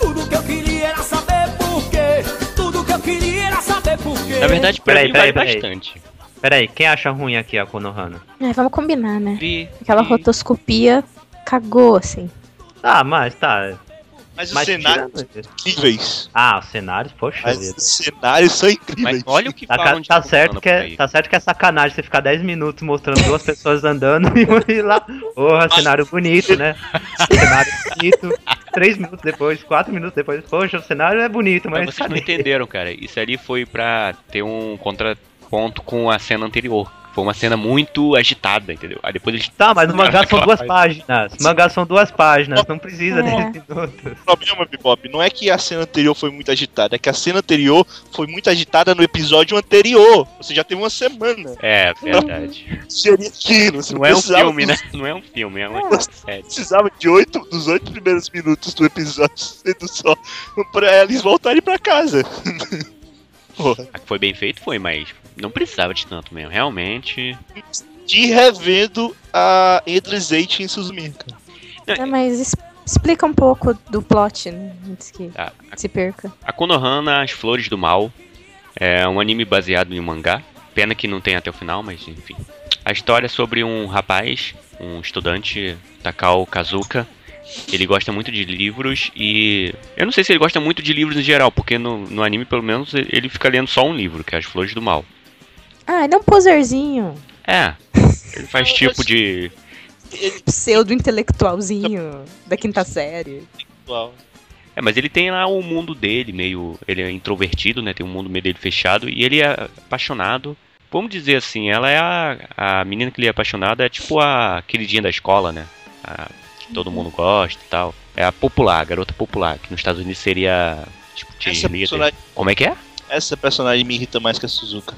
Tudo que eu queria era saber por quê. Tudo que eu queria era saber por quê. Na verdade, pra Peraí, mim peraí, vale peraí. bastante. Pera aí, quem acha ruim aqui a Konohana? É, vamos combinar, né? Vi, Aquela vi. rotoscopia cagou, assim. Ah, mas tá. Mas os Mas cenários tirando- são incríveis. Ah, os cenários, poxa Mas vida. os cenários são incríveis. Mas olha o que Tá, falam tá Akunohana certo que é, tá certo que é sacanagem você ficar 10 minutos mostrando duas pessoas andando (laughs) e ir lá. Porra, cenário bonito, né? cenário bonito. 3 minutos depois, 4 minutos depois, poxa, o cenário é bonito, mas. Mas vocês não cadê? entenderam, cara. Isso ali foi pra ter um contraponto com a cena anterior. Foi uma cena muito agitada, entendeu? Aí depois eles. Tá, mas no mangá (laughs) são duas páginas. Mangá são duas páginas, não precisa É. 10 minutos. O problema, Bebop, não é que a cena anterior foi muito agitada, é que a cena anterior foi muito agitada no episódio anterior. Você já teve uma semana. É, verdade. Seria aquilo. Não é um filme, né? Não é um filme, é uma série. Precisava de oito, dos oito primeiros minutos do episódio (laughs) sendo só pra eles voltarem pra casa. (laughs) Foi bem feito foi, mas não precisava de tanto mesmo. Realmente. De revendo a Endless Eight em Suzumi, cara. É, mas explica um pouco do plot, né? Antes que Ah, se perca. A Konohana, As Flores do Mal, é um anime baseado em um mangá. Pena que não tem até o final, mas enfim. A história é sobre um rapaz, um estudante, Takao Kazuka. Ele gosta muito de livros e. Eu não sei se ele gosta muito de livros em geral, porque no, no anime, pelo menos, ele fica lendo só um livro, que é As Flores do Mal. Ah, ele é um poserzinho. É. Ele faz Não, tipo mas- de. Ele Pseudo-intelectualzinho da quinta série. É, mas ele tem lá o mundo dele, meio. Ele é introvertido, né? Tem um mundo meio dele fechado. E ele é apaixonado. Vamos dizer assim, ela é a. A menina que ele é apaixonado é tipo a queridinha da escola, né? A, que todo mundo gosta e tal. É a popular, a garota popular, que nos Estados Unidos seria. Tipo, Essa personagem, Como é que é? essa personagem me irrita mais que a Suzuka.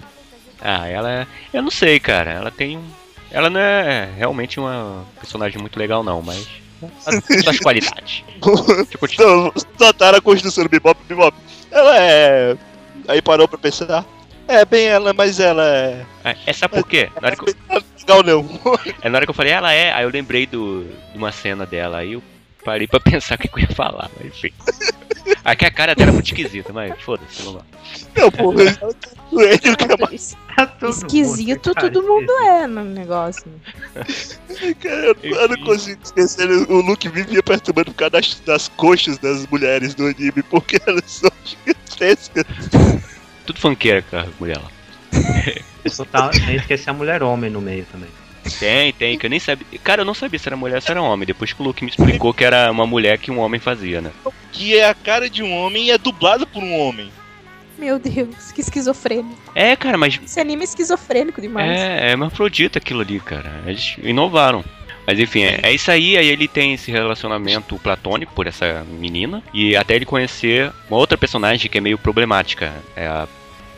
Ah, ela é. Eu não sei, cara. Ela tem um. Ela não é realmente uma personagem muito legal, não, mas. As suas qualidades. (laughs) Notaram a construção do Bebop, Bebop. Ela é. Aí parou pra pensar. É, bem ela, mas ela é. É, é, sabe por quê? Na hora, que eu, Não é legal não. (laughs) é na hora que eu falei, ela é, aí eu lembrei do, de uma cena dela, aí eu parei pra (laughs) pensar o que eu ia falar, mas enfim. Aqui a cara dela é muito esquisita, mas foda-se, vamos lá. Não, mas ela tá é mais. Tá todo Esquisito mundo, cara, todo mundo é no negócio. Cara, eu, eu não consigo esquecer. O Luke vivia perturbando por causa das, das coxas das mulheres do anime, porque elas são gigantescas. Tudo funkeira, cara, mulher lá. (laughs) Eu tava sem esquecer a mulher homem no meio também. Tem, tem, que eu nem sabia. Cara, eu não sabia se era mulher ou se era homem. Depois que o Luke me explicou que era uma mulher que um homem fazia, né? Que é a cara de um homem e é dublado por um homem. Meu Deus, que esquizofrênico. É, cara, mas Esse anime é esquizofrênico demais. É, é hermafrodita aquilo ali, cara. Eles inovaram. Mas enfim, é, é isso aí. Aí ele tem esse relacionamento platônico por essa menina. E até ele conhecer uma outra personagem que é meio problemática. É, a-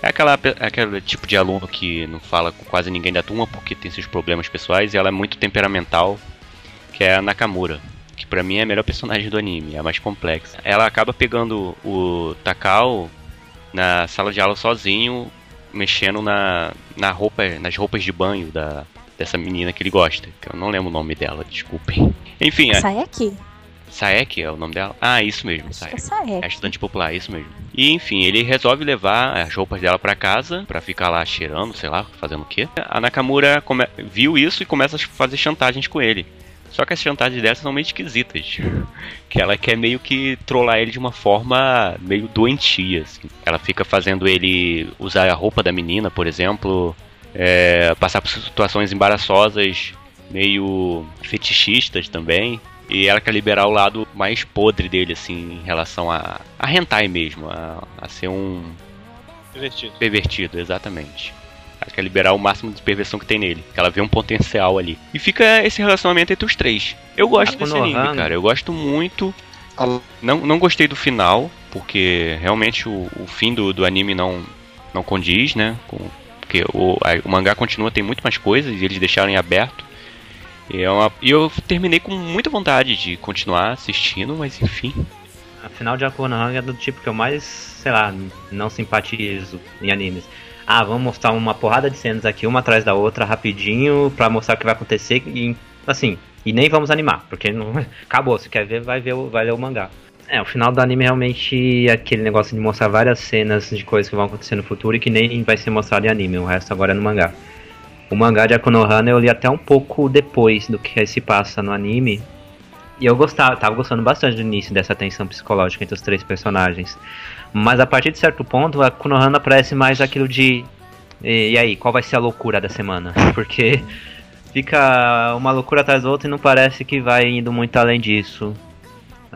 é aquela, pe- aquele tipo de aluno que não fala com quase ninguém da turma porque tem seus problemas pessoais. E ela é muito temperamental, que é a Nakamura. Que pra mim é a melhor personagem do anime, é a mais complexa. Ela acaba pegando o Takao na sala de aula sozinho, mexendo na, na roupa, nas roupas de banho da, dessa menina que ele gosta. Que eu não lembro o nome dela, desculpem. Enfim, é, Saeki? Saek é o nome dela? Ah, isso mesmo, que é Saek. É estudante popular, isso mesmo. E enfim, ele resolve levar as roupas dela pra casa, pra ficar lá cheirando, sei lá, fazendo o quê. A Nakamura come- viu isso e começa a fazer chantagens com ele. Só que as chantagens dela são meio esquisitas. (laughs) Que ela quer meio que trollar ele de uma forma meio doentia, assim. Ela fica fazendo ele usar a roupa da menina, por exemplo, é, passar por situações embaraçosas, meio fetichistas também. E ela quer liberar o lado mais podre dele, assim, em relação a, a hentai mesmo, a, a ser um Divertido. pervertido, exatamente. Ela quer liberar o máximo de perversão que tem nele, que ela vê um potencial ali. E fica esse relacionamento entre os três. Eu gosto A desse anime, cara, eu gosto muito. Não, não gostei do final, porque realmente o, o fim do, do anime não, não condiz, né? Com, porque o, a- o mangá continua, tem muito mais coisas e eles deixaram em aberto. E é uma- e eu terminei com muita vontade de continuar assistindo, mas enfim. Afinal de Akunohana é do tipo que eu mais, sei lá, não simpatizo em animes. Ah, vamos mostrar uma porrada de cenas aqui, uma atrás da outra, rapidinho, pra mostrar o que vai acontecer e, assim, e nem vamos animar, porque não (laughs) acabou, se quer ver, vai ver, vai ler o mangá. É, o final do anime realmente é aquele negócio de mostrar várias cenas de coisas que vão acontecer no futuro e que nem vai ser mostrado em anime, o resto agora é no mangá. O mangá de Akunohana eu li até um pouco depois do que se passa no anime, e eu gostava, tava gostando bastante do início dessa tensão psicológica entre os três personagens. Mas a partir de certo ponto, a Kunohana parece mais aquilo de. E, e aí, qual vai ser a loucura da semana? (laughs) Porque fica uma loucura atrás da outra e não parece que vai indo muito além disso.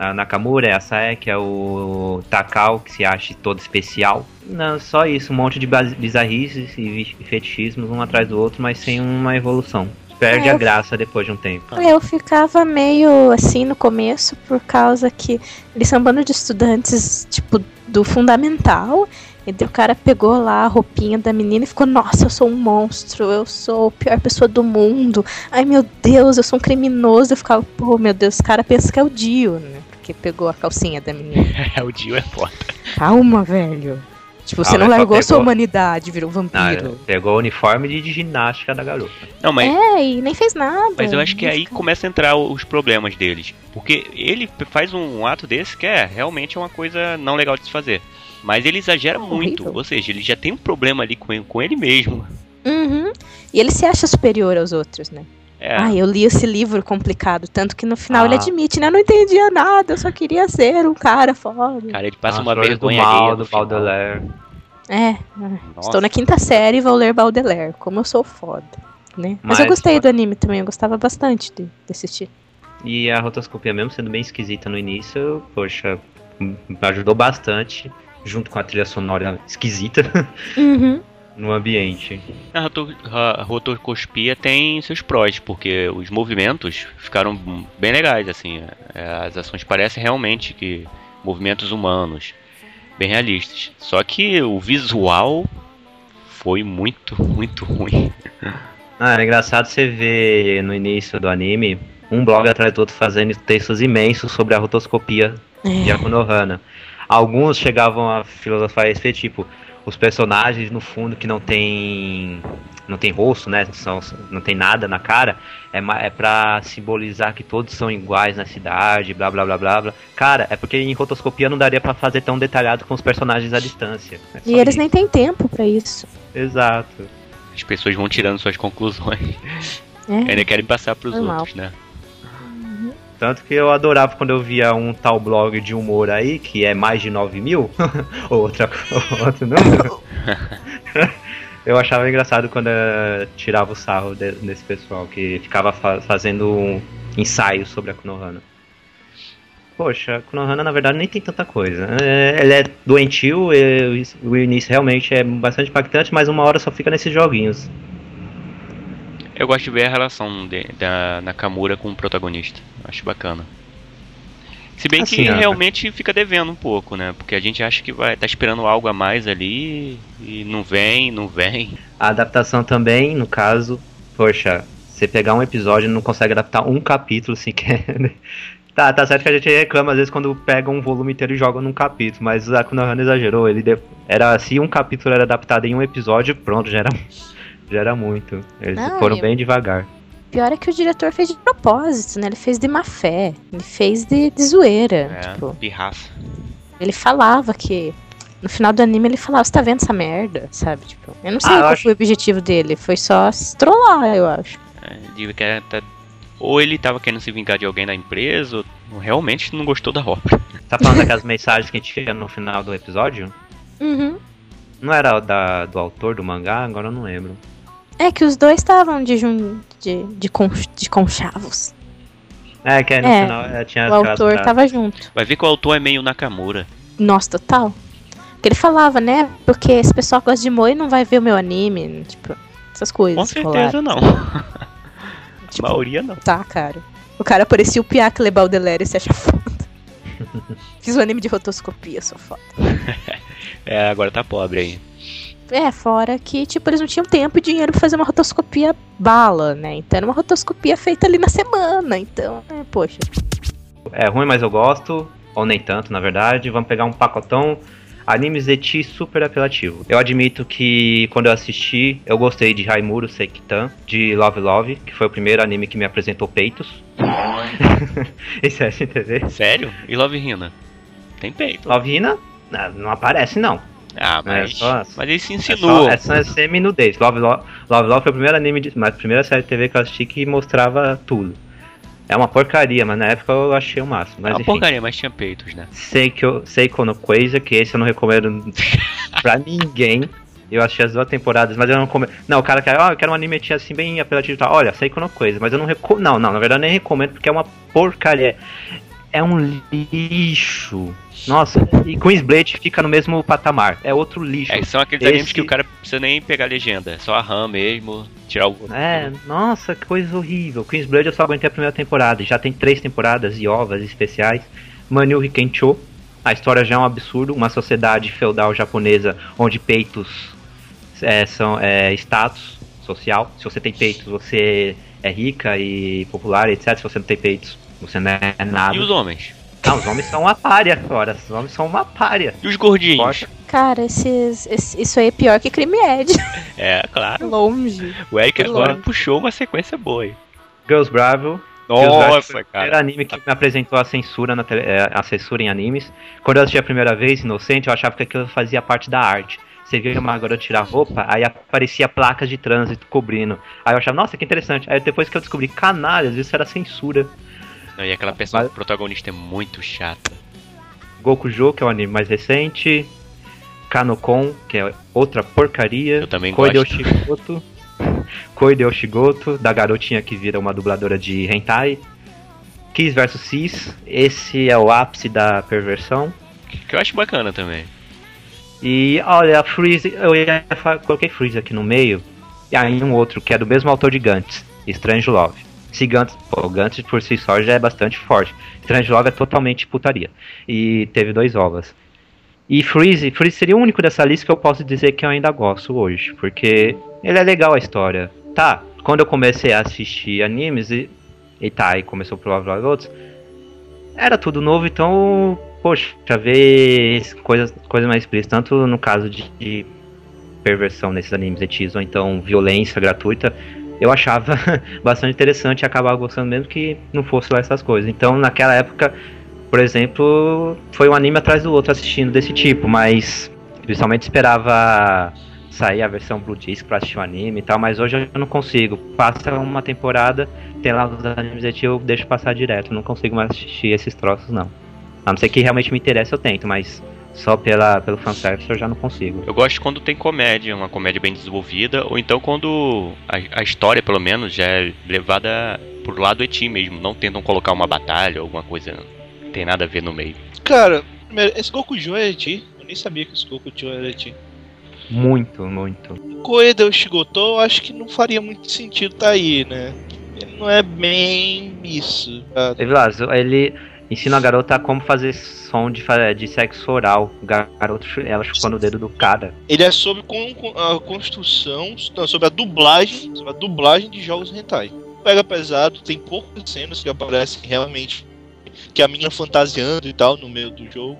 A Nakamura é a Saek, é o Takao, que se acha todo especial. Não, só isso, um monte de bizarrices e fetichismos um atrás do outro, mas sem uma evolução. Perde É, a graça depois de um tempo. Eu ficava meio assim no começo, por causa que eles são um bando de estudantes, tipo, do fundamental. E daí o cara pegou lá a roupinha da menina e ficou, nossa, eu sou um monstro, eu sou a pior pessoa do mundo. Ai meu Deus, eu sou um criminoso. Eu ficava, pô, meu Deus, esse cara pensa que é o Dio, né? Porque pegou a calcinha da menina. (laughs) É, o Dio é foda. Calma, velho. Tipo, você Ah, não largou sua pegou- humanidade, virou um Ah, vampiro. pegou o uniforme de, de ginástica da garota. Não, mas É, e nem fez nada. Mas eu acho que aí começa a entrar os problemas deles. Porque ele faz um ato desse que é realmente uma coisa não legal de se fazer. Mas ele exagera É muito. horrível. Ou seja, ele já tem um problema ali com ele, com ele mesmo. Uhum. E ele se acha superior aos outros, né? É. Ah, eu li esse livro complicado, tanto que no final Ah. ele admite, né? Eu não entendia nada, eu só queria ser um cara foda. Cara, ele passa As uma vergonha do mal, do final. É, Baudelaire. é. Nossa. estou na quinta série e vou ler Baudelaire, como eu sou foda, né? Mas, eu Mas- gostei do anime também, eu gostava bastante de, de assistir. E a rotoscopia, mesmo sendo bem esquisita no início, poxa, ajudou bastante, junto com a trilha sonora esquisita, (laughs) Uhum. No ambiente. A roto- a rotoscopia tem seus prós, porque os movimentos ficaram bem legais, assim. É, As ações parecem realmente que movimentos humanos, bem realistas. Só que o visual foi muito, (laughs) muito ruim. Ah, é engraçado você ver no início do anime um blog atrás do outro fazendo textos imensos sobre a rotoscopia de É. Akunohana. Alguns chegavam a filosofar a respeito, tipo, os personagens no fundo que não tem não tem rosto, né? São, não tem nada na cara, é, é pra simbolizar que todos são iguais na cidade, blá blá blá blá blá. Cara, é porque em rotoscopia não daria pra fazer tão detalhado com os personagens à distância. É E eles isso. nem têm tempo pra isso. Exato. As pessoas vão tirando suas conclusões. É. Ainda querem passar pros Normal. outros, né? Tanto que eu adorava quando eu via um tal blog de humor aí, que é mais de 9 mil, (laughs) ou outra, (laughs) outro número. (laughs) eu achava engraçado quando tirava o sarro de- desse pessoal que ficava fa- fazendo um ensaio sobre a Konohana. Poxa, a Konohana na verdade nem tem tanta coisa. É, ele é doentio, e o início realmente é bastante impactante, mas uma hora só fica nesses joguinhos. Eu gosto de ver a relação de- da Nakamura com o protagonista. Acho bacana. Se bem Assim, que ah, realmente fica devendo um pouco, né? Porque a gente acha que vai tá esperando algo a mais ali e não vem, não vem. A adaptação também, no caso, poxa, você pegar um episódio e não consegue adaptar um capítulo sequer. (laughs) né? Tá, tá certo que a gente reclama às vezes quando pega um volume inteiro e joga num capítulo, mas o Akunohana exagerou. Ele de- era se um capítulo era adaptado em um episódio, pronto, já era, era muito. Eles Não, foram e- bem devagar. Pior é que o diretor fez de propósito, né? Ele fez de má fé. Ele fez de, de zoeira. É, Tipo, pirraça. ele falava que. No final do anime ele falava, você tá vendo essa merda? Sabe? Tipo, eu não sei Ah, eu qual acho- foi o objetivo dele. Foi só se trollar, eu acho. É, que tá- Ou ele tava querendo se vingar de alguém da empresa, ou realmente não gostou da obra. (laughs) Tá falando daquelas mensagens que a gente tinha no final do episódio? Uhum. Não era da, do autor do mangá? Agora eu não lembro. É que os dois estavam de, jun... de, de, conch... de conchavos. É, que aí no É, final eh, tinha O autor frases. tava junto. Vai ver que o autor é meio Nakamura. Nossa, total. Que ele falava, né? Porque esse pessoal gosta de Moe e não vai ver o meu anime. Tipo, essas coisas. Com certeza rolaram. não. (laughs) A Tipo, maioria não. Tá, cara. O cara parecia o Piak Lebaldelere e se acha foda. (laughs) Fiz um anime de rotoscopia, sou foda. (laughs) É, agora tá pobre aí. É, fora que, tipo, eles não tinham tempo e dinheiro pra fazer uma rotoscopia bala, né? Então era uma rotoscopia feita ali na semana. Então, é, poxa. É ruim, mas eu gosto. Ou nem tanto, na verdade. Vamos pegar um pacotão. Animes de ti super apelativo. Eu admito que quando eu assisti, eu gostei de Haimuro Sekitan, de Love Love, que foi o primeiro anime que me apresentou peitos. Esse (laughs) é STV. Sério? E Love Hina? Tem peito. Love Hina, não, não aparece não. Ah, É mas. só- mas ele se É insinuou. só, é só semi-nudez. Love, Love, Love Love foi o primeiro anime, de, mas a primeira série de TV que eu assisti que mostrava tudo. É uma porcaria, mas na época eu achei o máximo. É Mas uma enfim. porcaria, mas tinha peitos, né? Seiko, Seiko no Quasar, que esse eu não recomendo (laughs) pra ninguém. Eu assisti as duas temporadas, mas eu não recomendo. Não, o cara quer, ó, eu quero um anime assim bem apelativo e tal. Olha, Seiko no Quasar, mas eu não recomendo. Não, não, na verdade eu nem recomendo porque é uma porcaria. É um lixo. Nossa, e Queen's Blade fica no mesmo patamar. É outro lixo. É, são aqueles Esse- animes que o cara precisa nem pegar legenda. É só a RAM mesmo, tirar o. É, nossa, que coisa horrível. Queen's Blood eu só aguentei a primeira temporada. Já tem três temporadas e ovas especiais. Manu Hikencho. A história já é um absurdo. Uma sociedade feudal japonesa onde peitos é, são é, status social. Se você tem peitos, você é rica e popular, etc. Se você não tem peitos, você não é nada. E os homens? Não, os homens são uma párea agora. Os homens são uma párea. E os gordinhos? Poxa. Cara, esses, esse- isso aí é pior que crime Ed. (laughs) É, claro. Longe. O Eric agora Longe. puxou uma sequência boa aí. Girls Bravo. Girls Nossa, primeiro cara. anime que me apresentou a censura, na tele- é, a censura em animes. Quando eu assisti a primeira vez, inocente, eu achava que aquilo fazia parte da arte. Você via uma garota tirar roupa, aí aparecia placas de trânsito cobrindo. Aí eu achava, nossa, que interessante. Aí depois que eu descobri, canalhas, isso era censura. Não, e aquela pessoa Mas- protagonista é muito chata. Gokujo, que é o anime mais recente. Kanokon, que é outra porcaria. Eu também Koi de gosto. Oshigoto. (laughs) Koi de Oshigoto, da garotinha que vira uma dubladora de hentai. Kiss vs Cis, esse é o ápice da perversão. Que eu acho bacana também. E olha, Freeze, eu ia coloquei Freeze aqui no meio. E aí um outro que é do mesmo autor de Gantz, Strange Love. Se Gantz, pô, por si só já é bastante forte. Strange Love é totalmente putaria. E teve dois ovas. E Freeze, Freeze seria o único dessa lista que eu posso dizer que eu ainda gosto hoje, porque ele é legal a história. Tá, quando eu comecei a assistir animes e, e tá, e começou Love Love outros, era tudo novo, então, poxa, ver coisas, coisas mais explícitas, tanto no caso de, de perversão nesses animes etis, ou então violência gratuita, eu achava (laughs) bastante interessante e acabava gostando mesmo que não fosse lá essas coisas. Então, naquela época, por exemplo, foi um anime atrás do outro assistindo desse tipo, mas principalmente esperava sair a versão Blue Disc pra assistir o anime e tal, mas hoje eu não consigo. Passa uma temporada, tem lá os animes etis, eu deixo passar direto, não consigo mais assistir esses troços não. A não ser que realmente me interesse, eu tento, mas só pela, pelo fanservice eu já não consigo. Eu gosto quando tem comédia, uma comédia bem desenvolvida, ou então quando a, a história, pelo menos, já é levada pro lado eti mesmo, não tentam colocar uma batalha ou alguma coisa que tem nada a ver no meio. Cara, primeiro, esse Goku Joe é Eti. Eu nem sabia que esse Goku Joe era Eti. Muito, muito. Koeda ou Shigoto, eu acho que não faria muito sentido tá aí, né? Ele não é bem isso. cara. Evilazo, ele ensina a garota como fazer som de, de sexo oral. Garoto, ela chupando o dedo do cara. Ele é sobre a construção, não, sobre a dublagem, sobre a dublagem de jogos hentai. Pega pesado, tem poucas cenas que aparecem realmente que a menina fantasiando e tal no meio do jogo.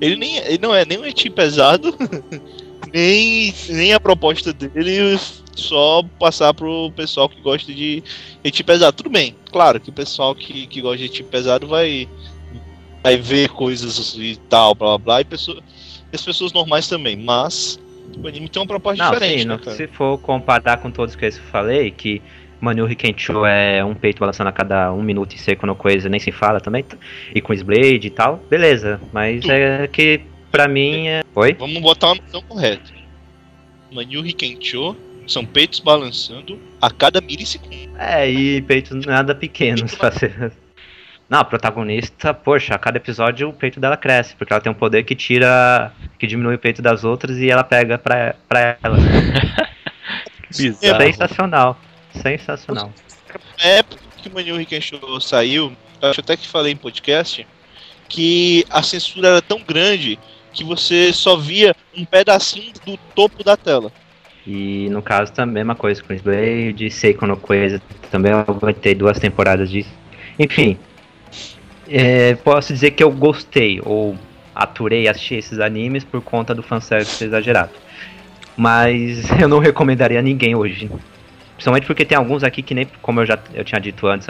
Ele nem ele não é nem um eti pesado, (laughs) nem nem a proposta dele só passar pro pessoal que gosta de eti pesado. Tudo bem, claro que o pessoal que, que gosta de eti pesado vai vai ver coisas e tal, blá blá blá, e pessoa, e as pessoas normais também, mas o anime tem uma proposta Não, diferente, sim, né, não- se for comparar com todos que eu falei, que Manu Rikencho é um peito balançando a cada um minuto e seco no coisa, nem se fala também, e com Blade e tal, beleza, mas é que pra mim é... Oi? Vamos botar uma noção correta. Manyu Hikencho são peitos balançando a cada milissegundo. É, e peitos nada pequenos (laughs) pra ser... Não, a protagonista, poxa, a cada episódio o peito dela cresce, porque ela tem um poder que tira, que diminui o peito das outras e ela pega pra, pra ela. (laughs) Bizarro. Sensacional, sensacional. Na época que o Manyu Hikencho saiu, eu acho até que falei em podcast, que a censura era tão grande que você só via um pedacinho do topo da tela. E no caso também a mesma coisa com Blade, Seiko no Coisa, também eu aguentei duas temporadas disso. Enfim, é, posso dizer que eu gostei, ou aturei assistir esses animes por conta do fanservice exagerado. Mas (laughs) eu não recomendaria a ninguém hoje. Principalmente porque tem alguns aqui que nem, como eu já eu tinha dito antes,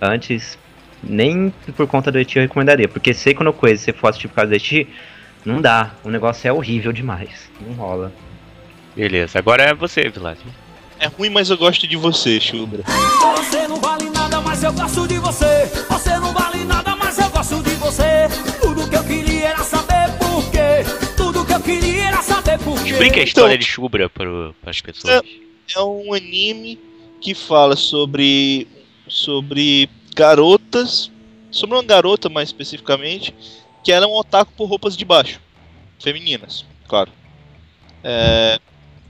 antes, nem por conta do Eti eu recomendaria. Porque Seiko no Coisa, se você for assistir por causa do Eti, não dá. O negócio é horrível demais. Não rola. Beleza, agora é você, Vilas. É ruim, mas eu gosto de você, Shubra. Você não vale nada, mas eu gosto de você. Você não vale nada, mas eu gosto de você. Tudo que eu queria era saber por quê. Tudo que eu queria era saber por quê. Explica a história de Shubra para as pessoas. é um anime que fala sobre sobre garotas, sobre uma garota mais especificamente, que ela é um otaku por roupas de baixo, femininas, claro. É,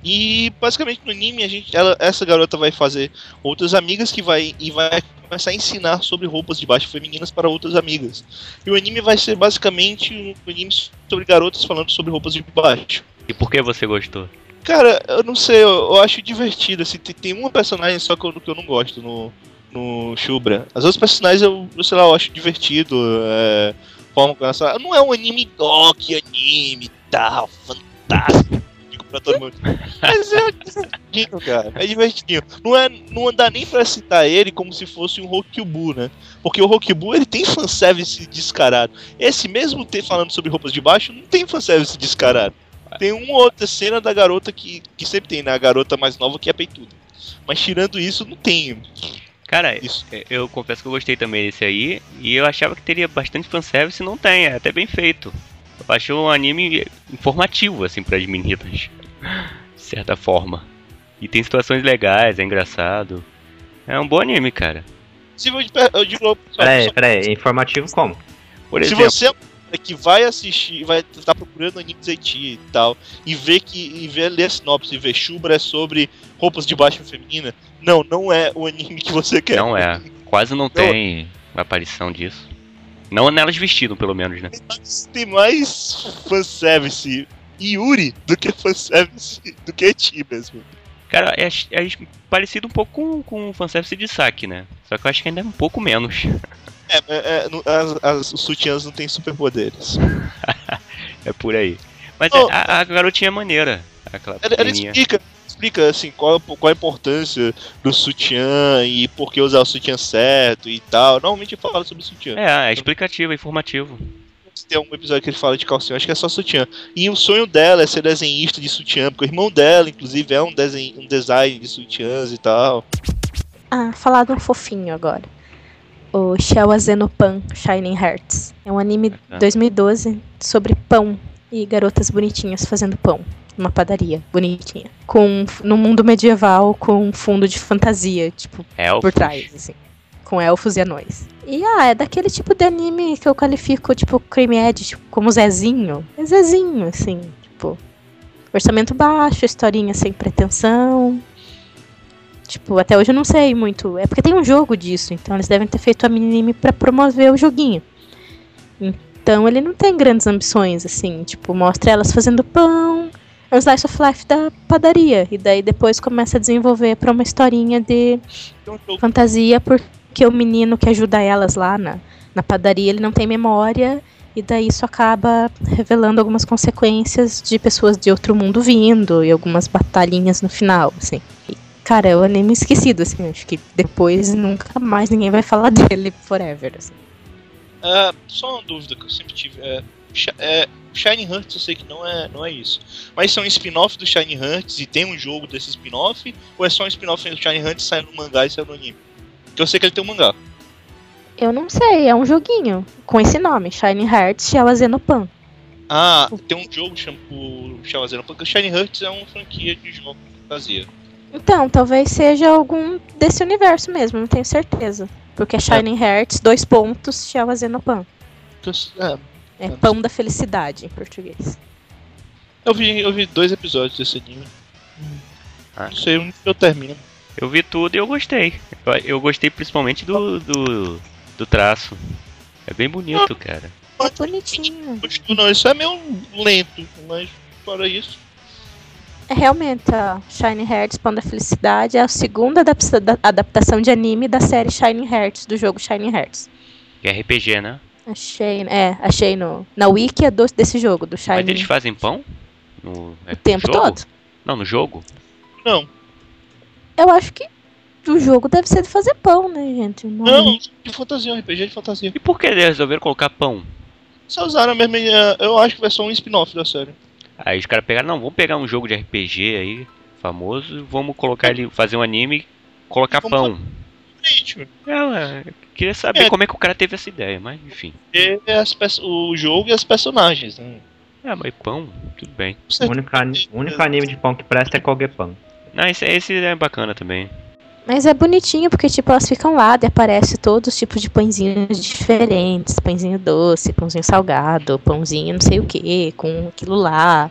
e basicamente no anime a gente, ela, essa garota vai fazer outras amigas que vai e vai começar a ensinar sobre roupas de baixo femininas para outras amigas. E o anime vai ser basicamente um anime sobre garotas falando sobre roupas de baixo. E por que você gostou? Cara, eu não sei, eu, eu acho divertido. Assim, tem, tem uma personagem só que eu, que eu não gosto no, no Shubra. As outras personagens eu, eu sei lá, eu acho divertido. É, forma como essa. Não é um anime, oh, que anime tal, fantástico. Pra todo mundo. Mas é divertidinho, cara. É divertidinho. Não, é, não dá nem pra citar ele como se fosse um Rokubu, né? Porque o Rokubu ele tem fanservice descarado. Esse mesmo ter falando sobre roupas de baixo, não tem fanservice descarado. Tem uma outra cena da garota que, que sempre tem, né? A garota mais nova que é peituda. Mas tirando isso, não tem. Cara, Isso. é, eu confesso que eu gostei também desse aí. E eu achava que teria bastante fanservice e não tem, é até bem feito. Eu achei um anime informativo, assim, para as meninas. De certa forma. E tem situações legais, é engraçado. É um bom anime, cara. Se eu, eu pessoal, Peraí, só- peraí, informativo como? Por se exemplo, você é um que vai assistir, vai estar procurando animes Eti e tal, e vê que e vê ler a sinopse e vê Shubra é sobre roupas de baixo feminina, não, não é o anime que você quer. não é. Quase não tem aparição disso. Não nelas vestindo, pelo menos, né? Tem mais fanservice Yuri do que fanservice do que Eti mesmo. Cara, é, é parecido um pouco com, com o fanservice de saque, né? Só que eu acho que ainda é um pouco menos. É, é, é as, as- os sutiãs não têm superpoderes. (laughs) é por aí. Mas Oh. a, a garotinha é maneira. Aquela Ela, ela explica, explica assim qual, qual a importância do sutiã e por que usar o sutiã certo e tal. Normalmente fala sobre o sutiã. É, é explicativo, é informativo. Tem um episódio que ele fala de calcinha, acho que é só sutiã. E o sonho dela é ser desenhista de sutiã, porque o irmão dela, inclusive, é um, desen um design de sutiãs e tal. Ah, falar de um fofinho agora. O Shell Azenopan Shining Hearts. É um anime Ah. 2012 sobre pão e garotas bonitinhas fazendo pão. Numa padaria bonitinha. Com, no mundo medieval com um fundo de fantasia, tipo, Elfos. por trás, assim. Com elfos e anões. E ah, é daquele tipo de anime que eu qualifico, tipo, Cream Edge, tipo, como Zezinho. É Zezinho, assim, tipo. Orçamento baixo, historinha sem pretensão. Tipo, até hoje eu não sei muito. É porque tem um jogo disso, então eles devem ter feito o anime pra promover o joguinho. Então ele não tem grandes ambições, assim, tipo, mostra elas fazendo pão. É um slice of life da padaria. E daí depois começa a desenvolver pra uma historinha de Tem um porque o menino que ajuda elas lá na, na padaria, ele não tem memória e daí isso acaba revelando algumas consequências de pessoas de outro mundo vindo e algumas batalhinhas no final, assim. E, cara, é um anime esquecido, assim, acho que depois nunca mais ninguém vai falar (laughs) dele forever, assim. Ah, só uma dúvida que eu sempre tive. É, é, Shining Hearts eu sei que não é, não é isso. Mas são spin-off do Shining Hearts e tem um jogo desse spin-off? Ou é só um spin-off do Shining Hearts saindo no mangá e saindo no anime? Eu sei que ele tem um mangá. Eu não sei, é um joguinho com esse nome, Shining Hearts Shell Azenopan. Ah, tem um jogo chamado o Shawazeno, porque o Shining Hearts é uma franquia de jogo de fantasia. Então, talvez seja algum desse universo mesmo, não tenho certeza. Porque é Shining Hearts, dois pontos, Shell Azenopan. Então, é, É É. pão da felicidade em português. eu, vi, eu vi dois episódios desse anime. Ah. Não sei onde eu termino. Eu vi tudo e eu gostei. Eu, eu gostei principalmente do, do, do traço. É bem bonito, cara. É bonitinho. Não, isso é meio lento, mas fora isso. É realmente a Shining Hearts, Pão da Felicidade, é a segunda adapta- da- adaptação de anime da série Shining Hearts, do jogo Shining Hearts. Que é RPG, né? Achei, é, achei no, na wiki é do- desse jogo, do Mas Shining, eles fazem pão? No, é, o tempo jogo? todo. Não, no jogo? Não, Eu acho que o jogo deve ser de fazer pão, né, gente? O nome- não, de fantasia, um RPG de fantasia. E por que eles resolveram colocar pão? Só usaram a mesma. eh, Eu acho que vai ser um spin-off da série. Aí os caras pegaram, não, vamos pegar um jogo de RPG aí, famoso, vamos colocar ele, fazer um anime, colocar Vamos pão. Gente, É, eu queria saber É. como é que o cara teve essa ideia, mas enfim. é as peço- o jogo e as personagens. Né? Ah, mas pão, tudo bem. O único, ani- o único anime de pão que presta é Kogepan. Ah, esse, esse é bacana também. Mas é bonitinho, porque, tipo, elas ficam lá e aparece todos os tipos de pãezinhos diferentes. Pãezinho doce, pãozinho salgado, pãozinho não sei o que, com aquilo lá.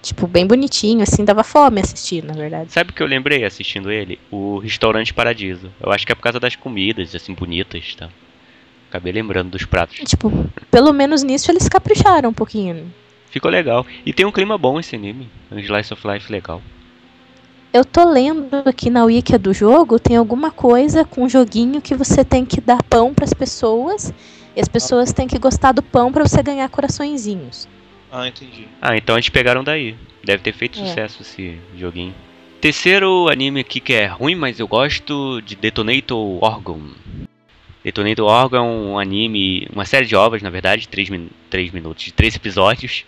Tipo, bem bonitinho, assim, dava fome assistir, na verdade. Sabe o que eu lembrei assistindo ele? O Restaurante Paradiso. Eu acho que é por causa das comidas, assim, bonitas, tá? Acabei lembrando dos pratos. Tipo, pelo menos nisso eles capricharam um pouquinho. Ficou legal. E tem um clima bom esse anime. Um slice of life legal. Eu tô lendo aqui na wiki do jogo, tem alguma coisa com um joguinho que você tem que dar pão pras pessoas. E as pessoas têm que gostar do pão pra você ganhar coraçõezinhos. Ah, entendi. Ah, então eles pegaram daí. Deve ter feito É. sucesso esse joguinho. Terceiro anime aqui que é ruim, mas eu gosto de Detonator Orgon. Detonator Orgon é um anime, uma série de ovas, na verdade, 3, min 3 minutos, de 3 episódios.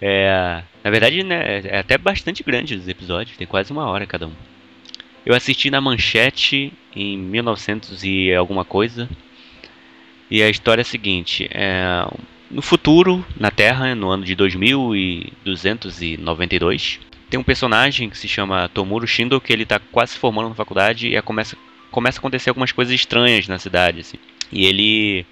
É, na verdade, né, é até bastante grande os episódios, tem quase uma hora cada um. Eu assisti na Manchete em 1900 e alguma coisa. E a história é a seguinte: é, no futuro, na Terra, no ano de 2292, tem um personagem que se chama Tomuro Shindo que ele está quase se formando na faculdade e começa, começa a acontecer algumas coisas estranhas na cidade. Assim. E ele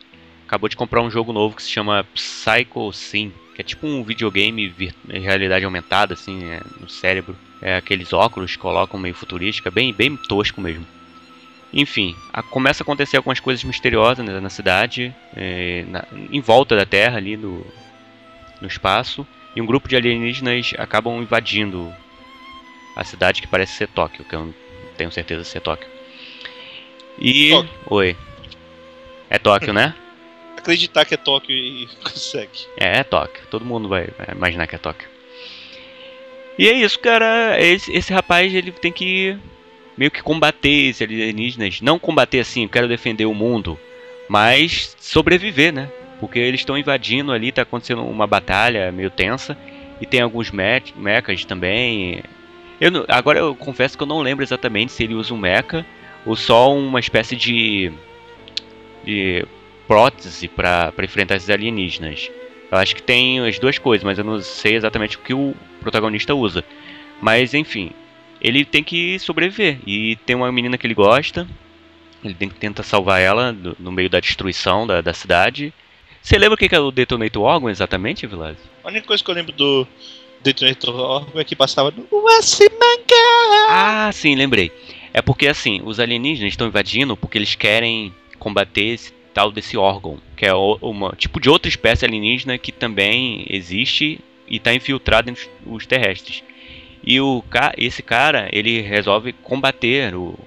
acabou de comprar um jogo novo que se chama Psycho Sim, que é tipo um videogame realidade aumentada assim, é, no cérebro. É aqueles óculos que colocam meio futurística, bem, bem tosco mesmo. Enfim, a- começa a acontecer algumas coisas misteriosas né, na cidade, é, na- em volta da Terra, ali no, no espaço, e um grupo de alienígenas acabam invadindo a cidade que parece ser Tóquio, que eu não tenho certeza se é Tóquio. E. Tóquio. Oi. É Tóquio, né? Acreditar que é Tóquio e (laughs) consegue. É, é Tóquio. Todo mundo vai, imaginar que é Tóquio. E é isso, cara. Esse, esse rapaz ele tem que meio que combater esses alienígenas. Não combater assim, quero defender o mundo. Mas sobreviver, né? Porque eles estão invadindo ali, tá acontecendo uma batalha meio tensa. E tem alguns me mechas também. Eu agora eu confesso que eu não lembro exatamente se ele usa um mecha ou só uma espécie de. de prótese para enfrentar esses alienígenas. Eu acho que tem as duas coisas, mas eu não sei exatamente o que o protagonista usa. Mas enfim, ele tem que sobreviver. E tem uma menina que ele gosta. Ele tem que tentar salvar ela do- no meio da destruição da, da cidade. Você lembra o que que é o Detonator Orgon exatamente, Vilas? A única coisa que eu lembro do Detonator Orgo é que passava no Wasimanga. Ah, sim, lembrei. É porque assim, os alienígenas estão invadindo porque eles querem combater esse tal desse órgão, que é uma tipo de outra espécie alienígena que também existe e está infiltrado entre os- terrestres. E o esse cara, ele resolve combater o